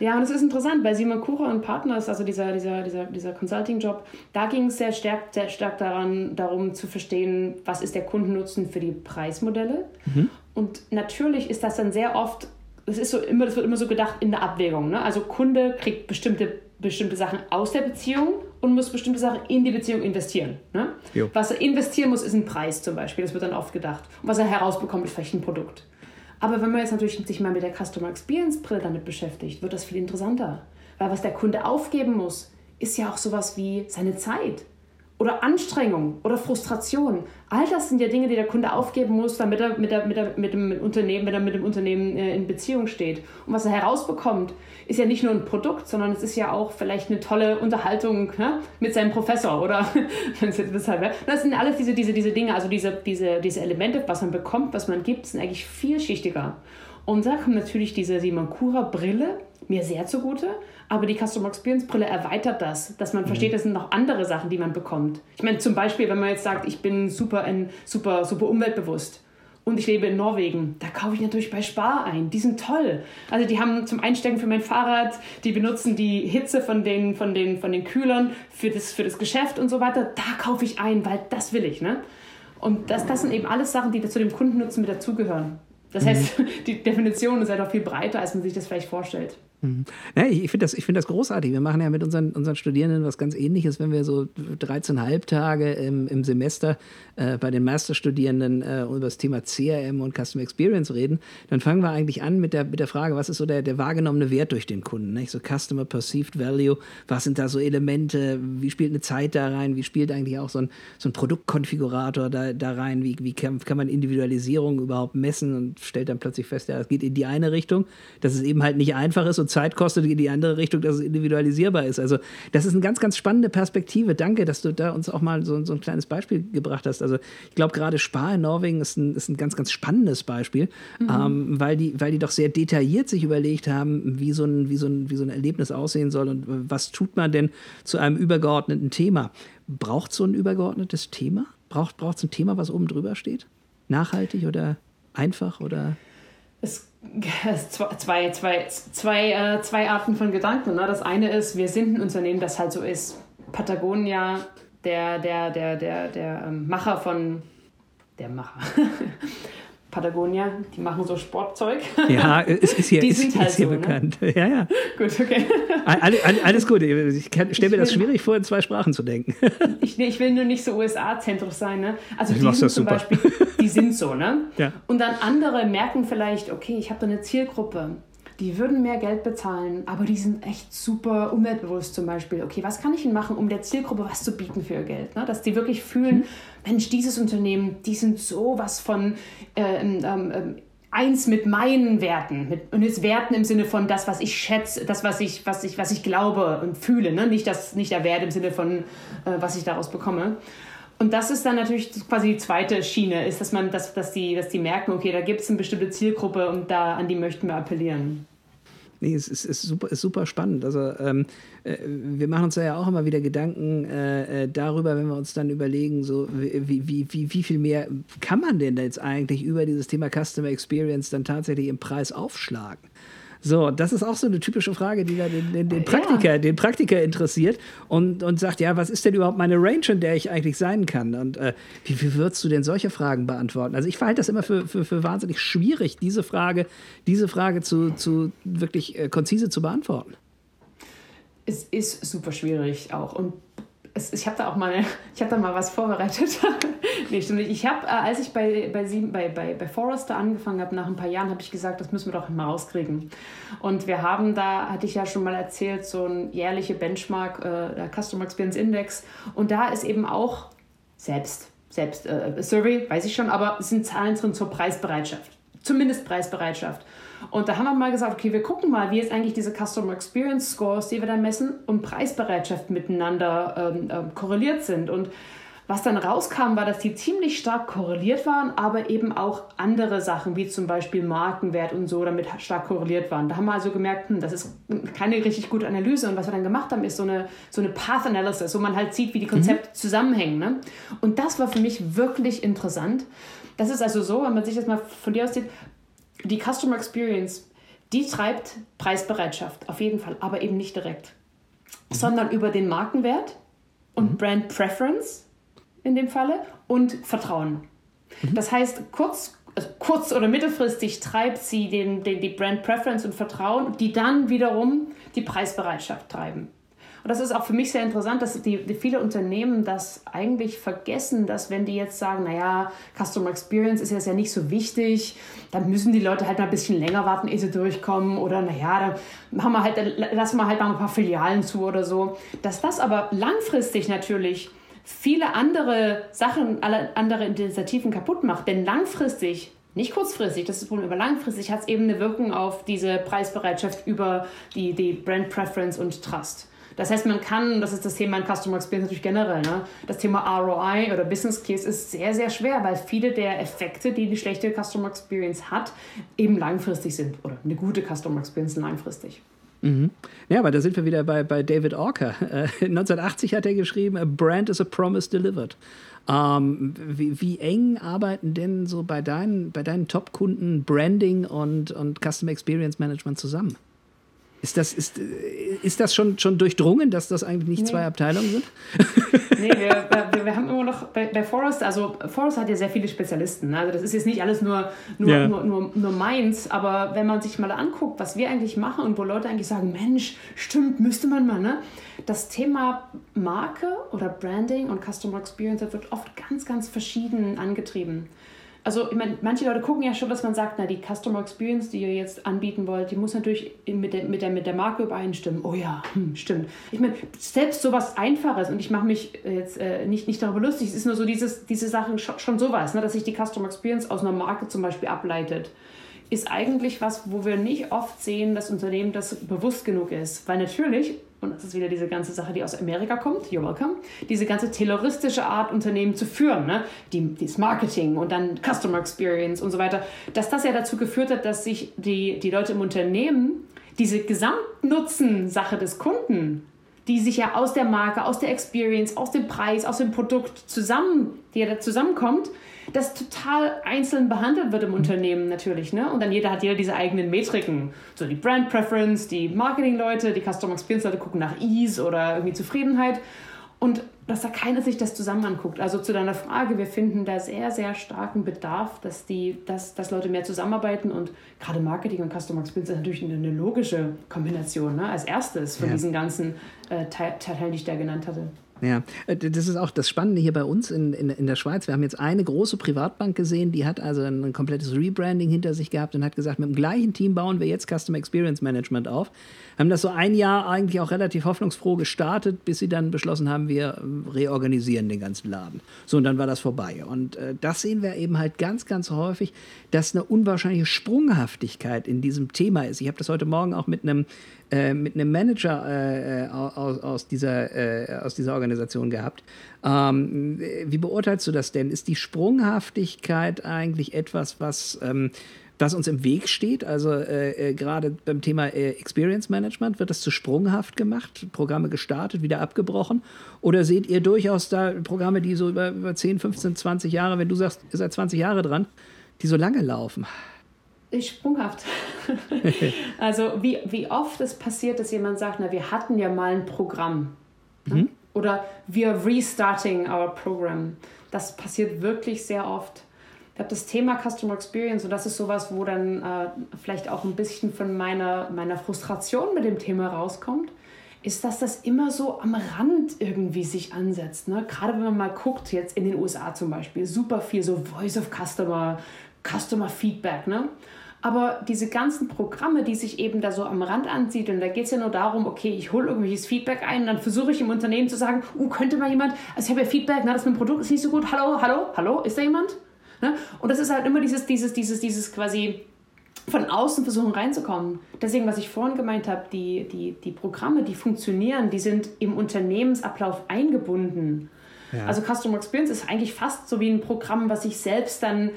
Ja, und es ist interessant, bei Simon Kura und Partners, also dieser, dieser, dieser, dieser Consulting-Job, da ging es sehr stark, sehr stark daran, darum zu verstehen, was ist der Kundennutzen für die Preismodelle. Mhm. Und natürlich ist das dann sehr oft das ist so immer, das wird immer so gedacht in der Abwägung. Ne? Also Kunde kriegt bestimmte, bestimmte Sachen aus der Beziehung und muss bestimmte Sachen in die Beziehung investieren. Ne? Was er investieren muss, ist ein Preis zum Beispiel. Das wird dann oft gedacht. Und was er herausbekommt, ist vielleicht ein Produkt. Aber wenn man jetzt natürlich sich mal mit der Customer Experience Brille damit beschäftigt, wird das viel interessanter. Weil was der Kunde aufgeben muss, ist ja auch sowas wie seine Zeit oder Anstrengung oder Frustration. All das sind ja Dinge, die der Kunde aufgeben muss, damit er mit, der, mit, der, mit dem Unternehmen, wenn er mit dem Unternehmen äh, in Beziehung steht. Und was er herausbekommt, ist ja nicht nur ein Produkt, sondern es ist ja auch vielleicht eine tolle Unterhaltung ne, mit seinem Professor oder wenn es jetzt weshalb wäre. Das sind alles diese, diese, diese Dinge, also diese, diese, diese Elemente, was man bekommt, was man gibt, sind eigentlich vielschichtiger. Und da kommt natürlich diese Simankura-Brille mir sehr zugute, aber die Customer Experience Brille erweitert das, dass man versteht, mhm. es sind noch andere Sachen, die man bekommt. Ich meine, zum Beispiel, wenn man jetzt sagt, ich bin super, super, super umweltbewusst und ich lebe in Norwegen, da kaufe ich natürlich bei Spar ein. Die sind toll. Also die haben zum Einstecken für mein Fahrrad, die benutzen die Hitze von den, von den, von den Kühlern für das, für das Geschäft und so weiter. Da kaufe ich ein, weil das will ich. Ne? Und das, das sind eben alles Sachen, die zu dem Kundennutzen mit dazugehören. Das heißt, mhm. die Definition ist halt auch viel breiter, als man sich das vielleicht vorstellt. Mhm. Ja, ich finde das, find das großartig. Wir machen ja mit unseren, unseren Studierenden was ganz ähnliches, wenn wir so 13,5 Tage im, im Semester äh, bei den Masterstudierenden äh, über das Thema CRM und Customer Experience reden, dann fangen wir eigentlich an mit der, mit der Frage, was ist so der, der wahrgenommene Wert durch den Kunden? Nicht? So Customer Perceived Value, was sind da so Elemente, wie spielt eine Zeit da rein, wie spielt eigentlich auch so ein, so ein Produktkonfigurator da, da rein, wie, wie kann, kann man Individualisierung überhaupt messen und stellt dann plötzlich fest, ja, es geht in die eine Richtung, dass es eben halt nicht einfach ist und Zeit kostet in die andere Richtung, dass es individualisierbar ist. Also das ist eine ganz, ganz spannende Perspektive. Danke, dass du da uns auch mal so, so ein kleines Beispiel gebracht hast. Also ich glaube, gerade Spar in Norwegen ist ein, ist ein ganz, ganz spannendes Beispiel, mhm. ähm, weil, die, weil die doch sehr detailliert sich überlegt haben, wie so, ein, wie, so ein, wie so ein Erlebnis aussehen soll und was tut man denn zu einem übergeordneten Thema. Braucht so ein übergeordnetes Thema? Braucht es ein Thema, was oben drüber steht? Nachhaltig oder einfach oder? Es zwei, zwei, zwei, äh, zwei Arten von Gedanken. Ne? Das eine ist, wir sind ein Unternehmen, das halt so ist. Patagonia, der, der, der, der, der ähm, Macher von der Macher. Patagonia, die machen so Sportzeug. Ja, es ist hier, die ist, sind halt ist hier so, ne? bekannt. Ne? Ja, ja. Gut, okay. All, all, alles gut. Ich stelle mir das schwierig vor, in zwei Sprachen zu denken. Ich, ich will nur nicht so USA-zentrisch sein. Ne? Also die sind zum super. Beispiel, die sind so, ne? Ja. Und dann andere merken vielleicht, okay, ich habe da eine Zielgruppe die würden mehr Geld bezahlen, aber die sind echt super umweltbewusst zum Beispiel. Okay, was kann ich ihnen machen, um der Zielgruppe was zu bieten für ihr Geld? Ne? Dass die wirklich fühlen, mhm. Mensch, dieses Unternehmen, die sind so was von äh, ähm, ähm, eins mit meinen Werten. Mit, und jetzt Werten im Sinne von das, was ich schätze, das, was ich, was ich, was ich glaube und fühle. Ne? Nicht, das, nicht der Wert im Sinne von, äh, was ich daraus bekomme. Und das ist dann natürlich quasi die zweite Schiene, ist, dass man, dass, dass, die, dass die merken, okay, da gibt es eine bestimmte Zielgruppe und da an die möchten wir appellieren. Nee, es ist, ist, super, ist super spannend. Also ähm, äh, wir machen uns ja auch immer wieder Gedanken äh, äh darüber, wenn wir uns dann überlegen, so wie, wie, wie, wie viel mehr kann man denn jetzt eigentlich über dieses Thema Customer Experience dann tatsächlich im Preis aufschlagen? So, das ist auch so eine typische Frage, die da den, den, den Praktiker, ja. den Praktiker interessiert und, und sagt, ja, was ist denn überhaupt meine Range, in der ich eigentlich sein kann? Und äh, wie, wie würdest du denn solche Fragen beantworten? Also ich verhalte das immer für, für, für wahnsinnig schwierig, diese Frage, diese Frage zu, zu wirklich äh, konzise zu beantworten. Es ist super schwierig auch. Und es, ich habe da auch mal, ich habe da mal was vorbereitet. nee, stimmt nicht. Ich habe, äh, als ich bei, bei, bei, bei, bei Forrester angefangen habe, nach ein paar Jahren, habe ich gesagt, das müssen wir doch mal rauskriegen. Und wir haben da, hatte ich ja schon mal erzählt, so ein jährliche Benchmark, äh, Customer Experience Index. Und da ist eben auch selbst, selbst äh, Survey, weiß ich schon, aber es sind Zahlen drin zur Preisbereitschaft. Zumindest Preisbereitschaft. Und da haben wir mal gesagt, okay, wir gucken mal, wie jetzt eigentlich diese Customer Experience Scores, die wir da messen, und Preisbereitschaft miteinander ähm, äh, korreliert sind. Und was dann rauskam, war, dass die ziemlich stark korreliert waren, aber eben auch andere Sachen, wie zum Beispiel Markenwert und so, damit stark korreliert waren. Da haben wir also gemerkt, hm, das ist keine richtig gute Analyse. Und was wir dann gemacht haben, ist so eine, so eine Path Analysis, wo man halt sieht, wie die Konzepte mhm. zusammenhängen. Ne? Und das war für mich wirklich interessant. Das ist also so, wenn man sich das mal von dir aus sieht, die Customer Experience, die treibt Preisbereitschaft, auf jeden Fall, aber eben nicht direkt, mhm. sondern über den Markenwert und mhm. Brand Preference in dem Falle und Vertrauen. Mhm. Das heißt, kurz, also kurz oder mittelfristig treibt sie den, den, die Brand Preference und Vertrauen, die dann wiederum die Preisbereitschaft treiben. Und das ist auch für mich sehr interessant, dass die, die viele Unternehmen das eigentlich vergessen, dass wenn die jetzt sagen, naja, Customer Experience ist jetzt ja nicht so wichtig, dann müssen die Leute halt mal ein bisschen länger warten, ehe sie durchkommen oder naja, dann machen wir halt, lassen wir halt mal ein paar Filialen zu oder so. Dass das aber langfristig natürlich viele andere Sachen, alle andere Initiativen kaputt macht. Denn langfristig, nicht kurzfristig, das ist wohl über langfristig, hat es eben eine Wirkung auf diese Preisbereitschaft über die, die Brand Preference und Trust. Das heißt, man kann, das ist das Thema in Customer Experience natürlich generell, ne? das Thema ROI oder Business Case ist sehr, sehr schwer, weil viele der Effekte, die die schlechte Customer Experience hat, eben langfristig sind oder eine gute Customer Experience langfristig. Mhm. Ja, aber da sind wir wieder bei, bei David Orker. Äh, 1980 hat er geschrieben, A brand is a promise delivered. Ähm, wie, wie, eng arbeiten denn so bei deinen, bei deinen Top-Kunden Branding und, und Customer Experience Management zusammen? Ist das, ist, ist das schon, schon durchdrungen, dass das eigentlich nicht nee. zwei Abteilungen sind? nee, wir, wir, wir, haben immer noch bei, bei Forrest, also Forrest hat ja sehr viele Spezialisten. Ne? Also das ist jetzt nicht alles nur, nur, ja. nur, nur, nur meins, aber wenn man sich mal anguckt, was wir eigentlich machen und wo Leute eigentlich sagen, Mensch, stimmt, müsste man mal, ne? Das Thema Marke oder Branding und Customer Experience wird oft ganz, ganz verschieden angetrieben also ich meine, manche Leute gucken ja schon, dass man sagt, na, die Customer Experience, die ihr jetzt anbieten wollt, die muss natürlich mit der, mit der, mit der Marke übereinstimmen. Oh ja, hm, stimmt. Ich meine, selbst sowas Einfaches, und ich mache mich jetzt äh, nicht, nicht darüber lustig, es ist nur so dieses, diese Sachen schon, schon sowas, ne, dass sich die Customer Experience aus einer Marke zum Beispiel ableitet ist eigentlich was, wo wir nicht oft sehen, dass Unternehmen das bewusst genug ist. Weil natürlich, und das ist wieder diese ganze Sache, die aus Amerika kommt, you're welcome, diese ganze terroristische Art, Unternehmen zu führen, ne? die, das Marketing und dann Customer Experience und so weiter, dass das ja dazu geführt hat, dass sich die, die Leute im Unternehmen diese Gesamtnutzen-Sache des Kunden die sich ja aus der Marke, aus der Experience, aus dem Preis, aus dem Produkt zusammen, die ja da zusammenkommt, das total einzeln behandelt wird im mhm. Unternehmen natürlich. Ne? Und dann jeder hat jeder diese eigenen Metriken. So die Brand Preference, die Marketing-Leute, die Customer Experience-Leute gucken nach Ease oder irgendwie Zufriedenheit. Und dass da keiner sich das zusammen anguckt. Also zu deiner Frage, wir finden da sehr, sehr starken Bedarf, dass, die, dass, dass Leute mehr zusammenarbeiten und gerade Marketing und Customer Experience ist natürlich eine, eine logische Kombination ne? als erstes von ja. diesen ganzen äh, Teilen, die ich da genannt hatte. Ja, äh, das ist auch das Spannende hier bei uns in, in, in der Schweiz. Wir haben jetzt eine große Privatbank gesehen, die hat also ein, komplettes Rebranding hinter sich gehabt und hat gesagt, mit dem gleichen Team bauen wir jetzt Customer Experience Management auf. Haben das so ein Jahr eigentlich auch relativ hoffnungsfroh gestartet, bis sie dann beschlossen haben, wir ähm, reorganisieren den ganzen Laden. So, und dann war das vorbei. Und äh, das sehen wir eben halt ganz, ganz häufig, dass eine unwahrscheinliche Sprunghaftigkeit in diesem Thema ist. Ich habe das heute Morgen auch mit einem äh, mit einem Manager äh, aus, aus, dieser, äh, aus dieser Organisation gehabt. Ähm, wie beurteilst du das denn? Ist die Sprunghaftigkeit eigentlich etwas, was ähm, was uns im Weg steht. Also äh, äh, gerade beim Thema äh, Experience Management wird das zu sprunghaft gemacht, Programme gestartet, wieder abgebrochen. Oder seht ihr durchaus da Programme, die so über, über 10, 15, 20 Jahre, wenn du sagst, ihr seid 20 Jahre dran, die so lange laufen? Sprunghaft. also wie, wie oft es passiert, dass jemand sagt, na, wir hatten ja mal ein Programm. Ne? Mhm. Oder wir restarting our program. Das passiert wirklich sehr oft. Ich glaube, das Thema Customer Experience, und das ist sowas, wo dann äh, vielleicht auch ein bisschen von meiner, meiner Frustration mit dem Thema rauskommt, ist, dass das immer so am Rand irgendwie sich ansetzt. Ne? Gerade wenn man mal guckt, jetzt in den USA zum Beispiel, super viel so Voice of Customer, Customer Feedback. Ne? Aber diese ganzen Programme, die sich eben da so am Rand ansiedeln, da geht es ja nur darum, okay, ich hole irgendwelches Feedback ein, dann versuche ich im Unternehmen zu sagen, uh, könnte mal jemand, also ich habe ja Feedback, na, das mit dem Produkt ist nicht so gut, hallo, hallo, hallo, ist da jemand? Ne? Und das ist halt immer dieses, dieses, dieses, dieses quasi von außen versuchen reinzukommen. Deswegen, was ich vorhin gemeint habe, die, die, die Programme, die funktionieren, die sind im Unternehmensablauf eingebunden. Ja. Also Customer Experience ist eigentlich fast so wie ein Programm, was ich selbst dann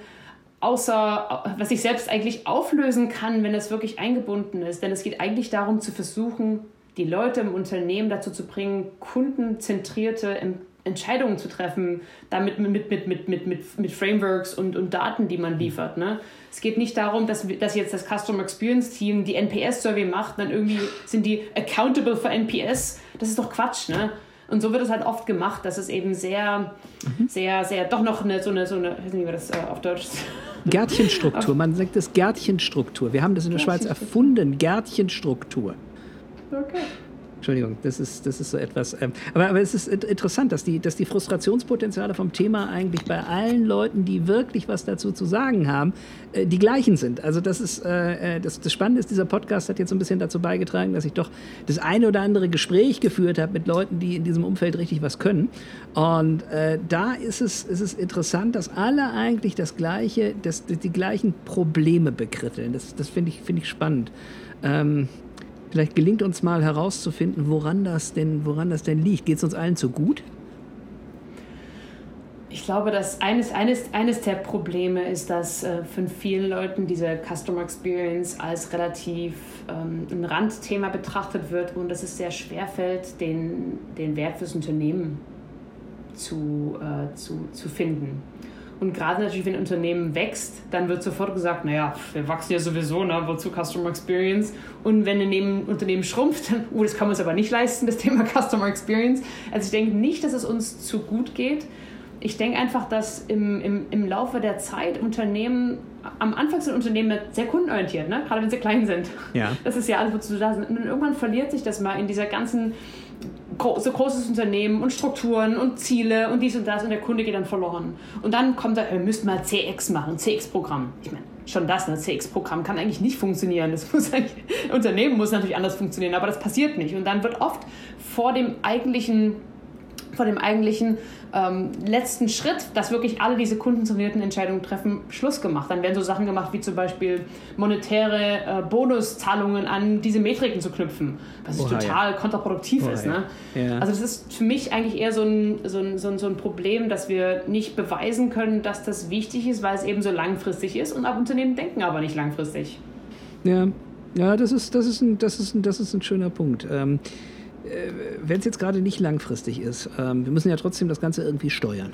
außer, was ich selbst eigentlich auflösen kann, wenn es wirklich eingebunden ist. Denn es geht eigentlich darum zu versuchen, die Leute im Unternehmen dazu zu bringen, kundenzentrierte Entscheidungen zu treffen, damit mit, mit, mit, mit, mit, mit Frameworks und, und Daten, die man liefert. Ne? Es geht nicht darum, dass, dass jetzt das Customer Experience Team die NPS-Survey macht, dann irgendwie sind die accountable für NPS. Das ist doch Quatsch, ne? Und so wird es halt oft gemacht, dass es eben sehr, mhm. sehr, sehr, doch noch eine, so eine, so eine, ich weiß nicht, wie man das äh, auf Deutsch Gärtchenstruktur, man sagt das Gärtchenstruktur. Wir haben das in der Schweiz erfunden, Gärtchenstruktur. Okay. Entschuldigung, das ist, das ist so etwas. Ähm, aber, aber es ist interessant, dass die, dass die Frustrationspotenziale vom Thema eigentlich bei allen Leuten, die wirklich was dazu zu sagen haben, äh, die gleichen sind. Also das ist äh, äh, das, das Spannende ist, dieser Podcast hat jetzt so ein bisschen dazu beigetragen, dass ich doch das eine oder andere Gespräch geführt habe mit Leuten, die in diesem Umfeld richtig was können. Und äh, da ist es, ist es interessant, dass alle eigentlich das gleiche, das, die gleichen Probleme bekritteln. Das, das finde ich, find ich spannend. Ähm, Vielleicht gelingt uns mal herauszufinden, woran das denn, woran das denn liegt. Geht es uns allen zu gut? Ich glaube, dass eines, eines, eines der Probleme ist, dass äh, von vielen Leuten diese Customer Experience als relativ ähm, ein Randthema betrachtet wird und dass es sehr schwer fällt, den, den Wert fürs Unternehmen zu, äh, zu, zu finden. Und gerade natürlich, wenn ein Unternehmen wächst, dann wird sofort gesagt, naja, wir wachsen ja sowieso, ne? wozu Customer Experience? Und wenn ein Unternehmen schrumpft, dann, oh, das kann man uns aber nicht leisten, das Thema Customer Experience. Also ich denke nicht, dass es uns zu gut geht. Ich denke einfach, dass im, im, im Laufe der Zeit Unternehmen, am Anfang sind Unternehmen sehr kundenorientiert, ne? gerade wenn sie klein sind. Ja. Das ist ja alles, wozu da sind. Und irgendwann verliert sich das mal in dieser ganzen so großes Unternehmen und Strukturen und Ziele und dies und das und der Kunde geht dann verloren. Und dann kommt er, wir müssen mal CX machen, CX-Programm. Ich meine, schon das, ein CX-Programm kann eigentlich nicht funktionieren. Das muss eigentlich, Unternehmen muss natürlich anders funktionieren, aber das passiert nicht. Und dann wird oft vor dem eigentlichen vor dem eigentlichen ähm, letzten Schritt, dass wirklich alle diese kundenzentrierten Entscheidungen treffen, Schluss gemacht. Dann werden so Sachen gemacht wie zum Beispiel monetäre äh, Bonuszahlungen an diese Metriken zu knüpfen, was Oha, total ja. kontraproduktiv Oha, ist. Ne? Ja. Also das ist für mich eigentlich eher so ein, so, ein, so, ein, so ein Problem, dass wir nicht beweisen können, dass das wichtig ist, weil es eben so langfristig ist und ab Unternehmen denken aber nicht langfristig. Ja, ja das, ist, das, ist ein, das, ist ein, das ist ein schöner Punkt. Ähm, äh, wenn es jetzt gerade nicht langfristig ist, ähm, wir müssen ja trotzdem das Ganze irgendwie steuern.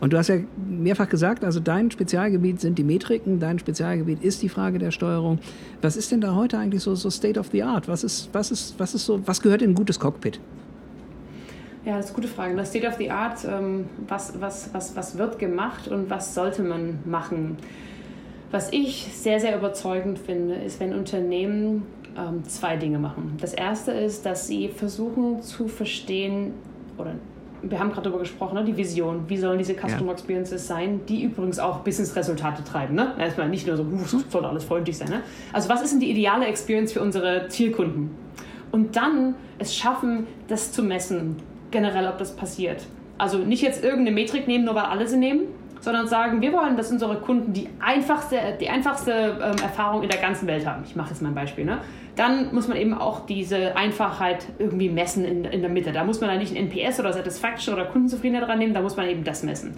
Und du hast ja mehrfach gesagt, also dein Spezialgebiet sind die Metriken, dein Spezialgebiet ist die Frage der Steuerung. Was ist denn da heute eigentlich so, so State of the Art? Was ist, was ist, was ist so, was gehört in ein gutes Cockpit? Ja, das ist eine gute Frage. Das State of the Art, ähm, was, was, was, was wird gemacht und was sollte man machen? Was ich sehr, sehr überzeugend finde, ist, wenn Unternehmen ähm, zwei Dinge machen. Das erste ist, dass sie versuchen zu verstehen, oder wir haben gerade darüber gesprochen, ne, die Vision, wie sollen diese Customer ja. Experiences sein, die übrigens auch Business-Resultate treiben. Ne? Erstmal nicht nur so, uh, soll alles freundlich sein. Ne? Also was ist denn die ideale Experience für unsere Zielkunden? Und dann es schaffen, das zu messen, generell, ob das passiert. Also nicht jetzt irgendeine Metrik nehmen, nur weil alle sie nehmen, sondern sagen, wir wollen, dass unsere Kunden die einfachste, die einfachste ähm, Erfahrung in der ganzen Welt haben. Ich mache jetzt mal ein Beispiel. Ne? Dann muss man eben auch diese Einfachheit irgendwie messen in, in der Mitte. Da muss man dann nicht ein NPS oder Satisfaction oder Kundenzufriedenheit dran nehmen, da muss man eben das messen.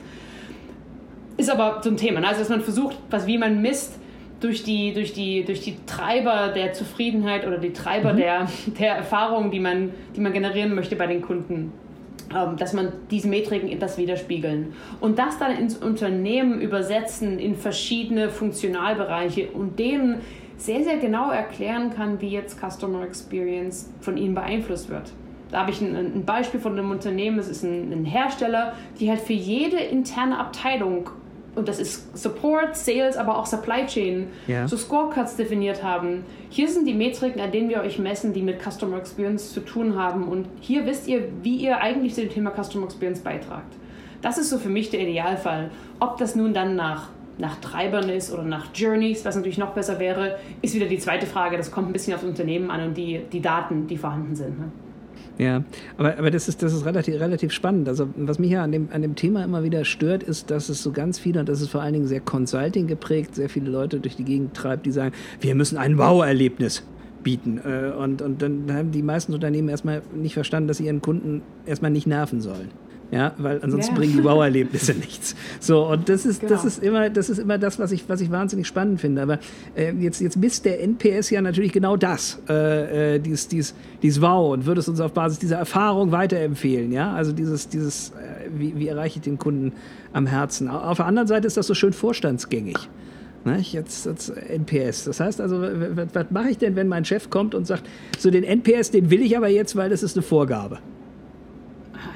Ist aber so ein Thema. Ne? Also, dass man versucht, was, wie man misst, durch die, durch, die, durch die Treiber der Zufriedenheit oder die Treiber mhm. der, der Erfahrung, die man, die man generieren möchte bei den Kunden dass man diese Metriken etwas widerspiegeln und das dann ins Unternehmen übersetzen in verschiedene Funktionalbereiche und denen sehr, sehr genau erklären kann, wie jetzt Customer Experience von ihnen beeinflusst wird. Da habe ich ein, ein Beispiel von einem Unternehmen, es ist ein, ein Hersteller, die halt für jede interne Abteilung und das ist Support, Sales, aber auch Supply Chain, ja. so Scorecards definiert haben. Hier sind die Metriken, an denen wir euch messen, die mit Customer Experience zu tun haben. Und hier wisst ihr, wie ihr eigentlich zu dem Thema Customer Experience beitragt. Das ist so für mich der Idealfall. Ob das nun dann nach, nach Treibern ist oder nach Journeys, was natürlich noch besser wäre, ist wieder die zweite Frage. Das kommt ein bisschen aufs Unternehmen an und die, die Daten, die vorhanden sind. Ne? Ja, aber, aber das ist, das ist relativ, relativ spannend. Also, was mich ja an dem, an dem Thema immer wieder stört, ist, dass es so ganz viele, und das ist vor allen Dingen sehr Consulting geprägt, sehr viele Leute durch die Gegend treibt, die sagen, wir müssen ein Wow-Erlebnis bieten. Äh, und, und dann haben die meisten Unternehmen erstmal nicht verstanden, dass sie ihren Kunden erstmal nicht nerven sollen ja, weil ansonsten ja. bringen die Wow-Erlebnisse nichts. So, und das ist, genau. das ist immer, das ist immer das, was ich, was ich wahnsinnig spannend finde. Aber äh, jetzt, jetzt misst der NPS ja natürlich genau das, äh, äh, dies, dies, dies Wow und würde es uns auf Basis dieser Erfahrung weiterempfehlen, ja, also dieses, dieses, äh, wie, wie erreiche ich den Kunden am Herzen. Auf der anderen Seite ist das so schön vorstandsgängig. Nicht? Jetzt, jetzt NPS. Das heißt also, was mache ich denn, wenn mein Chef kommt und sagt, so den NPS, den will ich aber jetzt, weil das ist eine Vorgabe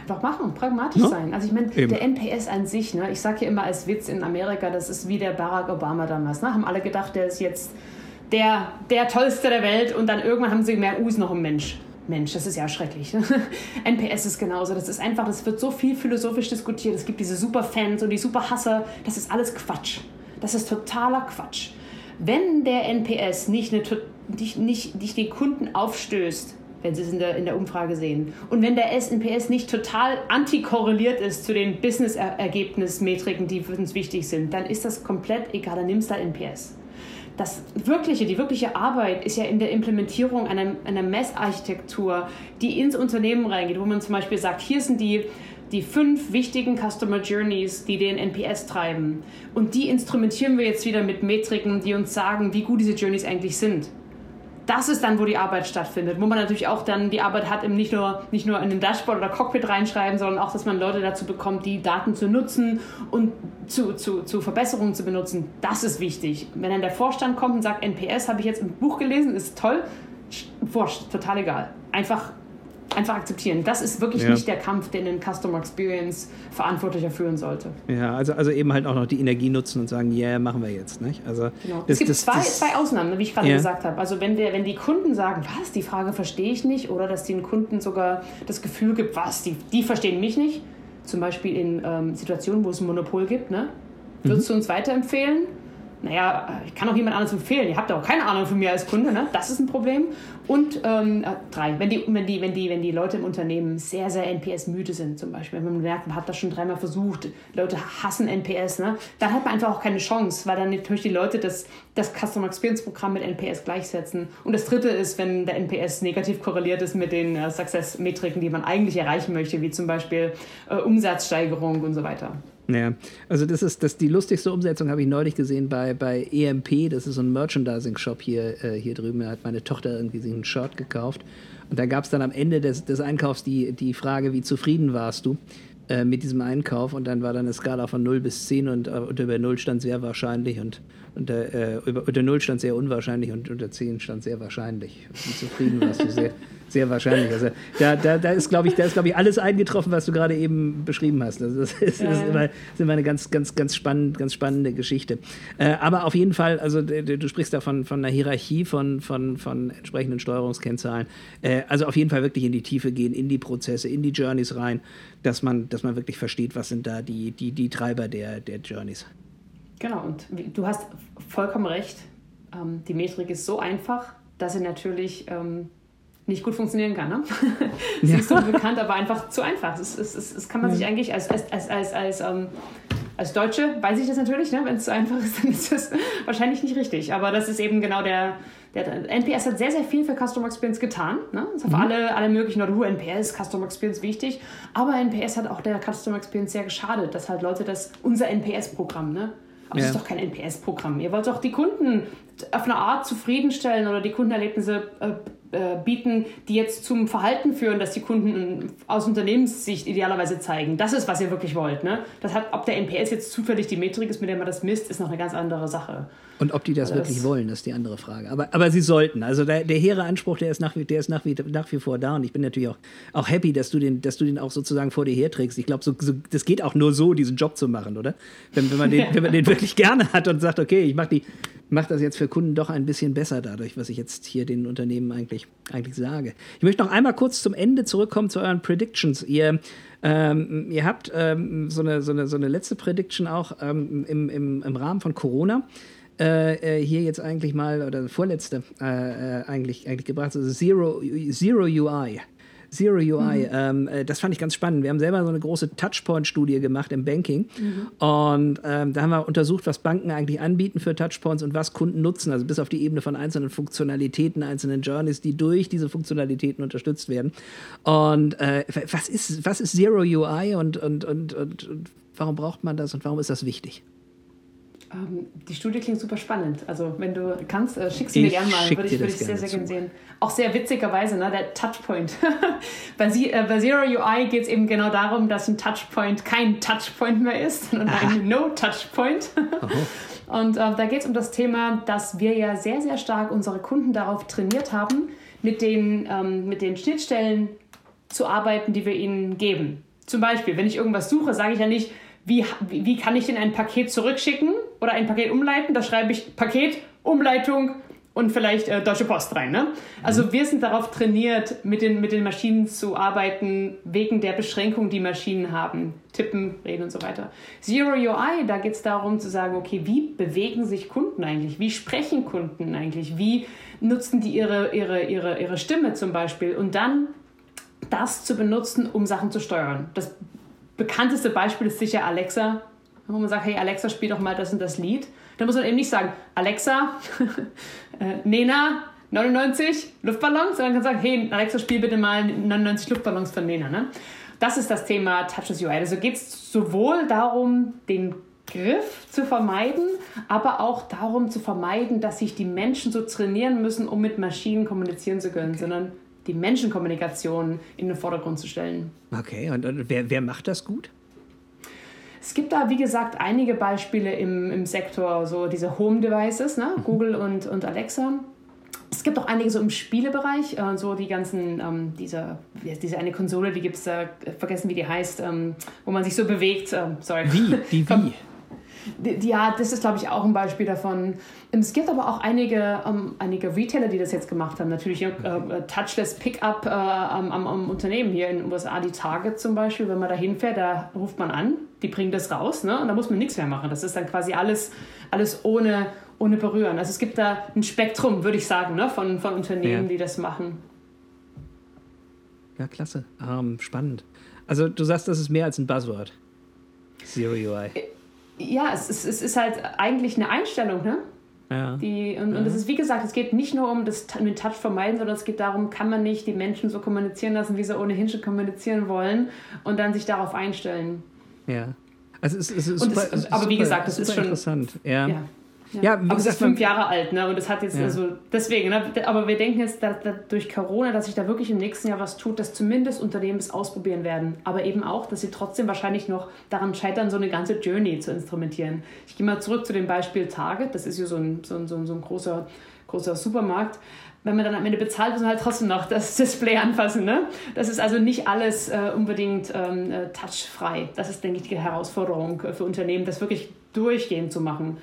einfach machen, pragmatisch no? sein. Also ich meine, der NPS an sich, ne, ich sage ja immer als Witz in Amerika, das ist wie der Barack Obama damals. Ne? Haben alle gedacht, der ist jetzt der, der Tollste der Welt und dann irgendwann haben sie gemerkt, uh, ist noch ein Mensch. Mensch, das ist ja schrecklich. NPS ist genauso. Das ist einfach, das wird so viel philosophisch diskutiert. Es gibt diese Superfans und die Superhasser. Das ist alles Quatsch. Das ist totaler Quatsch. Wenn der NPS nicht, eine, nicht, nicht, nicht den Kunden aufstößt, wenn Sie es in der, in der Umfrage sehen. Und wenn der SNPS nicht total antikorreliert ist zu den Business-Ergebnismetriken, die für uns wichtig sind, dann ist das komplett egal, dann nimmst du da NPS. Das wirkliche, die wirkliche Arbeit ist ja in der Implementierung einer, einer Messarchitektur, die ins Unternehmen reingeht, wo man zum Beispiel sagt, hier sind die, die fünf wichtigen Customer Journeys, die den NPS treiben. Und die instrumentieren wir jetzt wieder mit Metriken, die uns sagen, wie gut diese Journeys eigentlich sind das ist dann, wo die Arbeit stattfindet, wo man natürlich auch dann die Arbeit hat, nicht nur, nicht nur in den Dashboard oder Cockpit reinschreiben, sondern auch, dass man Leute dazu bekommt, die Daten zu nutzen und zu, zu, zu Verbesserungen zu benutzen. Das ist wichtig. Wenn dann der Vorstand kommt und sagt, NPS habe ich jetzt im Buch gelesen, ist toll, wurscht, total egal. Einfach einfach akzeptieren. Das ist wirklich ja. nicht der Kampf, den ein Customer Experience Verantwortlicher führen sollte. Ja, also, also eben halt auch noch die Energie nutzen und sagen, ja, yeah, machen wir jetzt. Nicht? Also genau. das, es gibt das, zwei, das, zwei Ausnahmen, wie ich gerade ja. gesagt habe. Also wenn, der, wenn die Kunden sagen, was, die Frage verstehe ich nicht, oder dass den Kunden sogar das Gefühl gibt, was, die, die verstehen mich nicht, zum Beispiel in ähm, Situationen, wo es ein Monopol gibt, ne? würdest mhm. du uns weiterempfehlen? Naja, ich kann auch niemand anderes empfehlen. Ihr habt auch keine Ahnung von mir als Kunde, ne? Das ist ein Problem. Und ähm, äh, drei, wenn die, wenn, die, wenn, die, wenn die Leute im Unternehmen sehr, sehr NPS-müde sind, zum Beispiel, wenn man merkt, man hat das schon dreimal versucht, Leute hassen NPS, ne? dann hat man einfach auch keine Chance, weil dann natürlich die Leute das, das Customer Experience-Programm mit NPS gleichsetzen. Und das dritte ist, wenn der NPS negativ korreliert ist mit den äh, Success-Metriken, die man eigentlich erreichen möchte, wie zum Beispiel äh, Umsatzsteigerung und so weiter. Ja, also das ist das die lustigste Umsetzung habe ich neulich gesehen bei, bei EMP, das ist so ein Merchandising-Shop hier, äh, hier drüben. Da hat meine Tochter irgendwie sich einen Shirt gekauft. Und da gab es dann am Ende des, des Einkaufs die, die Frage, wie zufrieden warst du äh, mit diesem Einkauf? Und dann war dann eine Skala von 0 bis 10 und, äh, und über 0 stand sehr wahrscheinlich und unter, äh, über, unter 0 stand sehr unwahrscheinlich und unter 10 stand sehr wahrscheinlich. Wie zufrieden warst du sehr. Sehr wahrscheinlich. Also da, da, da ist, glaube ich, da ist, glaube ich, alles eingetroffen, was du gerade eben beschrieben hast. Also das ist, das ist, immer, das ist immer eine ganz, ganz, ganz spannend, ganz spannende Geschichte. Äh, aber auf jeden Fall, also du, du sprichst da von, von einer Hierarchie von, von, von entsprechenden Steuerungskennzahlen. Äh, also auf jeden Fall wirklich in die Tiefe gehen, in die Prozesse, in die Journeys rein, dass man, dass man wirklich versteht, was sind da die, die, die Treiber der, der Journeys. Genau, und du hast vollkommen recht. Ähm, die Metrik ist so einfach, dass sie natürlich ähm, nicht gut funktionieren kann. Ne? Sie ja. ist so bekannt, aber einfach zu einfach. Das, das, das kann man ja. sich eigentlich als, als, als, als, als ähm, Als Deutsche weiß ich das natürlich, ne? wenn es so einfach ist, dann ist das wahrscheinlich nicht richtig. Aber das ist eben genau der, der NPS hat sehr, sehr viel für Customer Experience getan. Ne? Das hat mhm. alle, alle möglichen Leute, NPS, Customer Experience wichtig. Aber NPS hat auch der Customer Experience sehr geschadet, dass halt Leute das, unser NPS-Programm, ne? Aber ja. das ist doch kein NPS-Programm. Ihr wollt doch die Kunden auf eine Art zufriedenstellen oder die Kundenerlebnisse äh, äh, bieten, die jetzt zum Verhalten führen, dass die Kunden aus Unternehmenssicht idealerweise zeigen. Das ist, was ihr wirklich wollt. Ne? Das hat, ob der NPS jetzt zufällig die Metrik ist, mit der man das misst, ist noch eine ganz andere Sache. Und ob die das, das wirklich wollen, das ist die andere Frage. Aber, aber sie sollten. Also der, der hehre Anspruch, der ist, nach, der ist nach, wie, nach wie vor da. Und ich bin natürlich auch, auch happy, dass du, den, dass du den auch sozusagen vor dir herträgst. Ich glaube, so, so, das geht auch nur so, diesen Job zu machen, oder? Wenn, wenn, man, den, wenn man den wirklich gerne hat und sagt, okay, ich mache die, macht das jetzt für Kunden doch ein bisschen besser dadurch, was ich jetzt hier den Unternehmen eigentlich, eigentlich sage. Ich möchte noch einmal kurz zum Ende zurückkommen zu euren Predictions. Ihr, ähm, ihr habt ähm, so, eine, so, eine, so eine letzte Prediction auch ähm, im, im, im Rahmen von Corona. Äh, äh hier jetzt eigentlich mal, oder vorletzte äh, äh, eigentlich, eigentlich gebracht, also Zero, Zero UI. Zero UI. Mhm. Ähm, äh, das fand ich ganz spannend. Wir haben selber so eine große Touchpoint-Studie gemacht im Banking. Mhm. Und ähm, da haben wir untersucht, was Banken eigentlich anbieten für Touchpoints und was Kunden nutzen. Also bis auf die Ebene von einzelnen Funktionalitäten, einzelnen Journeys, die durch diese Funktionalitäten unterstützt werden. Und äh, was, ist, was ist Zero UI und, und, und, und warum braucht man das und warum ist das wichtig? Ähm, die Studie klingt super spannend. Also, wenn du kannst, äh, schick sie mir gerne mal. Würde ich, würd ich sehr, sehr gerne sehen. Auch sehr witzigerweise, ne, der Touchpoint. bei, Sie, äh, bei Zero UI geht es eben genau darum, dass ein Touchpoint kein Touchpoint mehr ist, sondern ein No-Touchpoint. Und äh, da geht es um das Thema, dass wir ja sehr, sehr stark unsere Kunden darauf trainiert haben, mit den, ähm, mit den Schnittstellen zu arbeiten, die wir ihnen geben. Zum Beispiel, wenn ich irgendwas suche, sage ich ja nicht, wie, wie kann ich denn ein Paket zurückschicken oder ein Paket umleiten? Da schreibe ich Paket, Umleitung und vielleicht äh, Deutsche Post rein. Ne? Also mhm. wir sind darauf trainiert, mit den, mit den Maschinen zu arbeiten, wegen der Beschränkung, die Maschinen haben. Tippen, reden und so weiter. Zero UI, da geht es darum zu sagen, okay, wie bewegen sich Kunden eigentlich? Wie sprechen Kunden eigentlich? Wie nutzen die ihre, ihre, ihre, ihre Stimme zum Beispiel? Und dann das zu benutzen, um Sachen zu steuern. Das bekannteste Beispiel ist sicher Alexa, wo man sagt, hey Alexa, spiel doch mal das und das Lied. Da muss man eben nicht sagen, Alexa, äh, Nena, 99 Luftballons, sondern kann sagen, hey Alexa, spiel bitte mal 99 Luftballons von Nena. Ne? Das ist das Thema Touchless UI. Also geht es sowohl darum, den Griff zu vermeiden, aber auch darum zu vermeiden, dass sich die Menschen so trainieren müssen, um mit Maschinen kommunizieren zu können, okay. sondern die Menschenkommunikation in den Vordergrund zu stellen. Okay, und, und wer, wer macht das gut? Es gibt da, wie gesagt, einige Beispiele im, im Sektor, so diese Home-Devices, ne? Mhm. Google und, und Alexa. Es gibt auch einige so im Spielebereich, äh, so die ganzen, ähm, diese, diese eine Konsole, die gibt es, äh, vergessen wie die heißt, ähm, wo man sich so bewegt. Äh, sorry. Wie? Die wie? Ja, das ist, glaube ich, auch ein Beispiel davon. Es gibt aber auch einige, um, ähm, einige Retailer, die das jetzt gemacht haben. Natürlich äh, äh Touchless Pickup äh, am, am, Unternehmen hier in den USA, die Target zum Beispiel. Wenn man da hinfährt, da ruft man an, die bringen das raus ne? und da muss man nichts mehr machen. Das ist dann quasi alles, alles ohne, ohne Berühren. Also es gibt da ein Spektrum, würde ich sagen, ne? von, von Unternehmen, ja. die das machen. Ja, klasse. Ähm, spannend. Also du sagst, das ist mehr als ein Buzzword. Zero UI. Ja, es ist, es ist halt eigentlich eine Einstellung, ne? Ja. Die, und, ja. und es ist wie gesagt, es geht nicht nur um das mit Touch vermeiden, sondern es geht darum, kann man nicht die Menschen so kommunizieren lassen, wie sie ohnehin schon kommunizieren wollen und dann sich darauf einstellen. Ja. Also es, es ist super, es, aber wie gesagt, das ist schon interessant. Ja. ja. Ja, wie aber es ist fünf Jahre alt, ne? Und es hat jetzt ja. also deswegen, ne? Aber wir denken jetzt dass, dass durch Corona, dass sich da wirklich im nächsten Jahr was tut, dass zumindest Unternehmen es ausprobieren werden. Aber eben auch, dass sie trotzdem wahrscheinlich noch daran scheitern, so eine ganze Journey zu instrumentieren. Ich gehe mal zurück zu dem Beispiel Target. Das ist ja so ein, so ein, so ein, so ein großer, großer Supermarkt wenn man dann am Ende bezahlt, muss man halt trotzdem noch das Display anfassen. Ne? Das ist also nicht alles äh, unbedingt ähm, äh, touchfrei. Das ist, denke ich, die Herausforderung für Unternehmen, das wirklich durchgehend zu machen.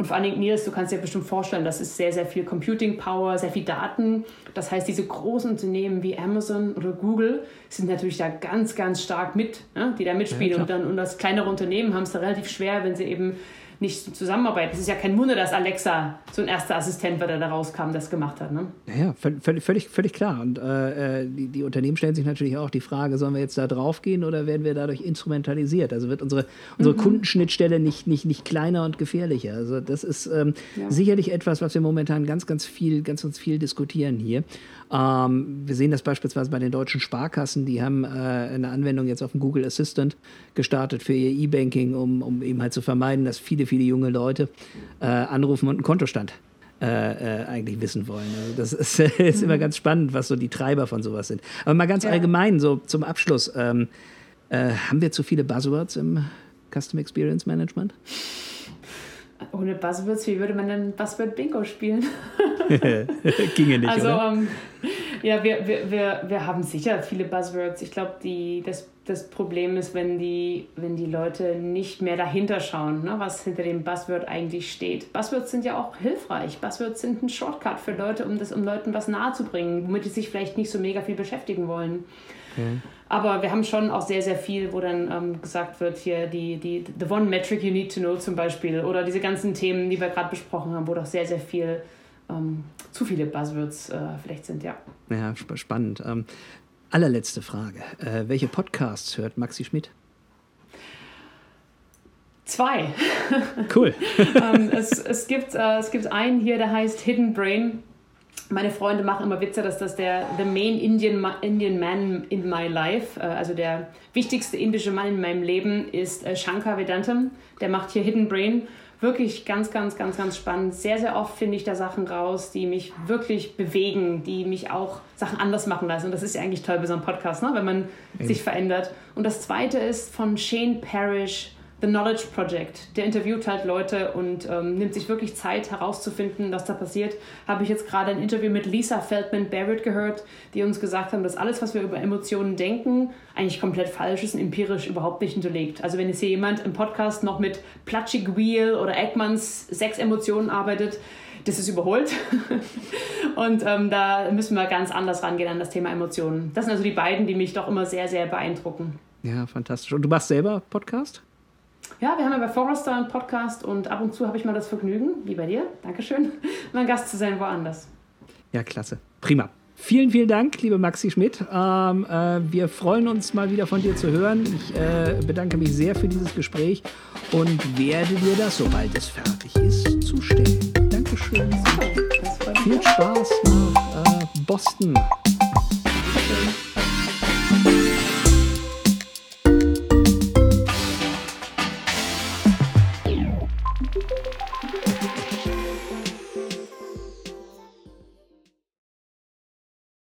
Und vor allen Dingen, Nils, du kannst dir bestimmt vorstellen, das ist sehr, sehr viel Computing Power, sehr viel Daten. Das heißt, diese großen Unternehmen wie Amazon oder Google sind natürlich da ganz, ganz stark mit, ne, die da mitspielen. Ja, und dann und das kleinere Unternehmen haben es da relativ schwer, wenn sie eben nicht zusammenarbeiten. Es ist ja kein Wunder, dass Alexa so ein erster Assistent war, der da rauskam, das gemacht hat. Ne? Ja, völlig, völlig, völlig klar. Und äh, die, die Unternehmen stellen sich natürlich auch die Frage, sollen wir jetzt da drauf gehen oder werden wir dadurch instrumentalisiert? Also wird unsere, unsere mhm. Kundenschnittstelle nicht, nicht, nicht kleiner und gefährlicher. Also das ist ähm, ja. sicherlich etwas, was wir momentan ganz, ganz viel, ganz, ganz viel diskutieren hier. Ähm, wir sehen das beispielsweise bei den deutschen Sparkassen, die haben äh, eine Anwendung jetzt auf dem Google Assistant gestartet für ihr E-Banking, um, um eben halt zu vermeiden, dass viele, viele junge Leute äh, anrufen und einen Kontostand äh, äh, eigentlich wissen wollen. Also das ist, ist immer ganz spannend, was so die Treiber von sowas sind. Aber mal ganz ja. allgemein, so zum Abschluss, ähm, äh, haben wir zu viele Buzzwords im Custom Experience Management? Ohne Buzzwords, wie würde man denn Buzzword Bingo spielen? Ginge nicht, also, oder? Ähm, ja, wir, wir, wir, wir haben sicher viele Buzzwords. Ich glaube, das, das Problem ist, wenn die, wenn die Leute nicht mehr dahinter schauen, ne, was hinter dem Buzzword eigentlich steht. Buzzwords sind ja auch hilfreich. Buzzwords sind ein Shortcut für Leute, um, das, um Leuten was nahezubringen, womit sie sich vielleicht nicht so mega viel beschäftigen wollen. Okay. Aber wir haben schon auch sehr, sehr viel, wo dann ähm, gesagt wird, hier die, die The One Metric You Need to Know zum Beispiel oder diese ganzen Themen, die wir gerade besprochen haben, wo doch sehr, sehr viel ähm, zu viele Buzzwords äh, vielleicht sind, ja. Ja, spannend. Ähm, allerletzte Frage. Äh, welche Podcasts hört Maxi Schmidt? Zwei. Cool. ähm, es, es, gibt, äh, es gibt einen hier, der heißt Hidden Brain. Meine Freunde machen immer Witze, dass das der the main Indian, Indian man in my life, äh, also der wichtigste indische Mann in meinem Leben ist äh, Shankar Vedantam. Der macht hier Hidden Brain wirklich ganz, ganz, ganz, ganz spannend. Sehr, sehr oft finde ich da Sachen raus, die mich wirklich bewegen, die mich auch Sachen anders machen lassen. Und das ist ja eigentlich toll bei so einem Podcast, ne? wenn man Eben. sich verändert. Und das zweite ist von Shane Parrish, The Knowledge Project. Der interviewt halt Leute und ähm, nimmt sich wirklich Zeit herauszufinden, was da passiert. Habe ich jetzt gerade ein Interview mit Lisa Feldman Barrett gehört, die uns gesagt haben, dass alles, was wir über Emotionen denken, eigentlich komplett falsch ist und empirisch überhaupt nicht hinterlegt. Also wenn jetzt hier jemand im Podcast noch mit Platschig Wheel oder Eggmans sechs Emotionen arbeitet, das ist überholt. und ähm, da müssen wir ganz anders rangehen an das Thema Emotionen. Das sind also die beiden, die mich doch immer sehr, sehr beeindrucken. Ja, fantastisch. Und du machst selber Podcast? Ja, wir haben ja bei Forrester einen Podcast und ab und zu habe ich mal das Vergnügen, wie bei dir, Dankeschön, mein Gast zu sein woanders. Ja, klasse. Prima. Vielen, vielen Dank, liebe Maxi Schmidt. Ähm, äh, wir freuen uns mal wieder von dir zu hören. Ich äh, bedanke mich sehr für dieses Gespräch und werde dir das, sobald es fertig ist, zustellen. Dankeschön. Viel Spaß nach äh, Boston.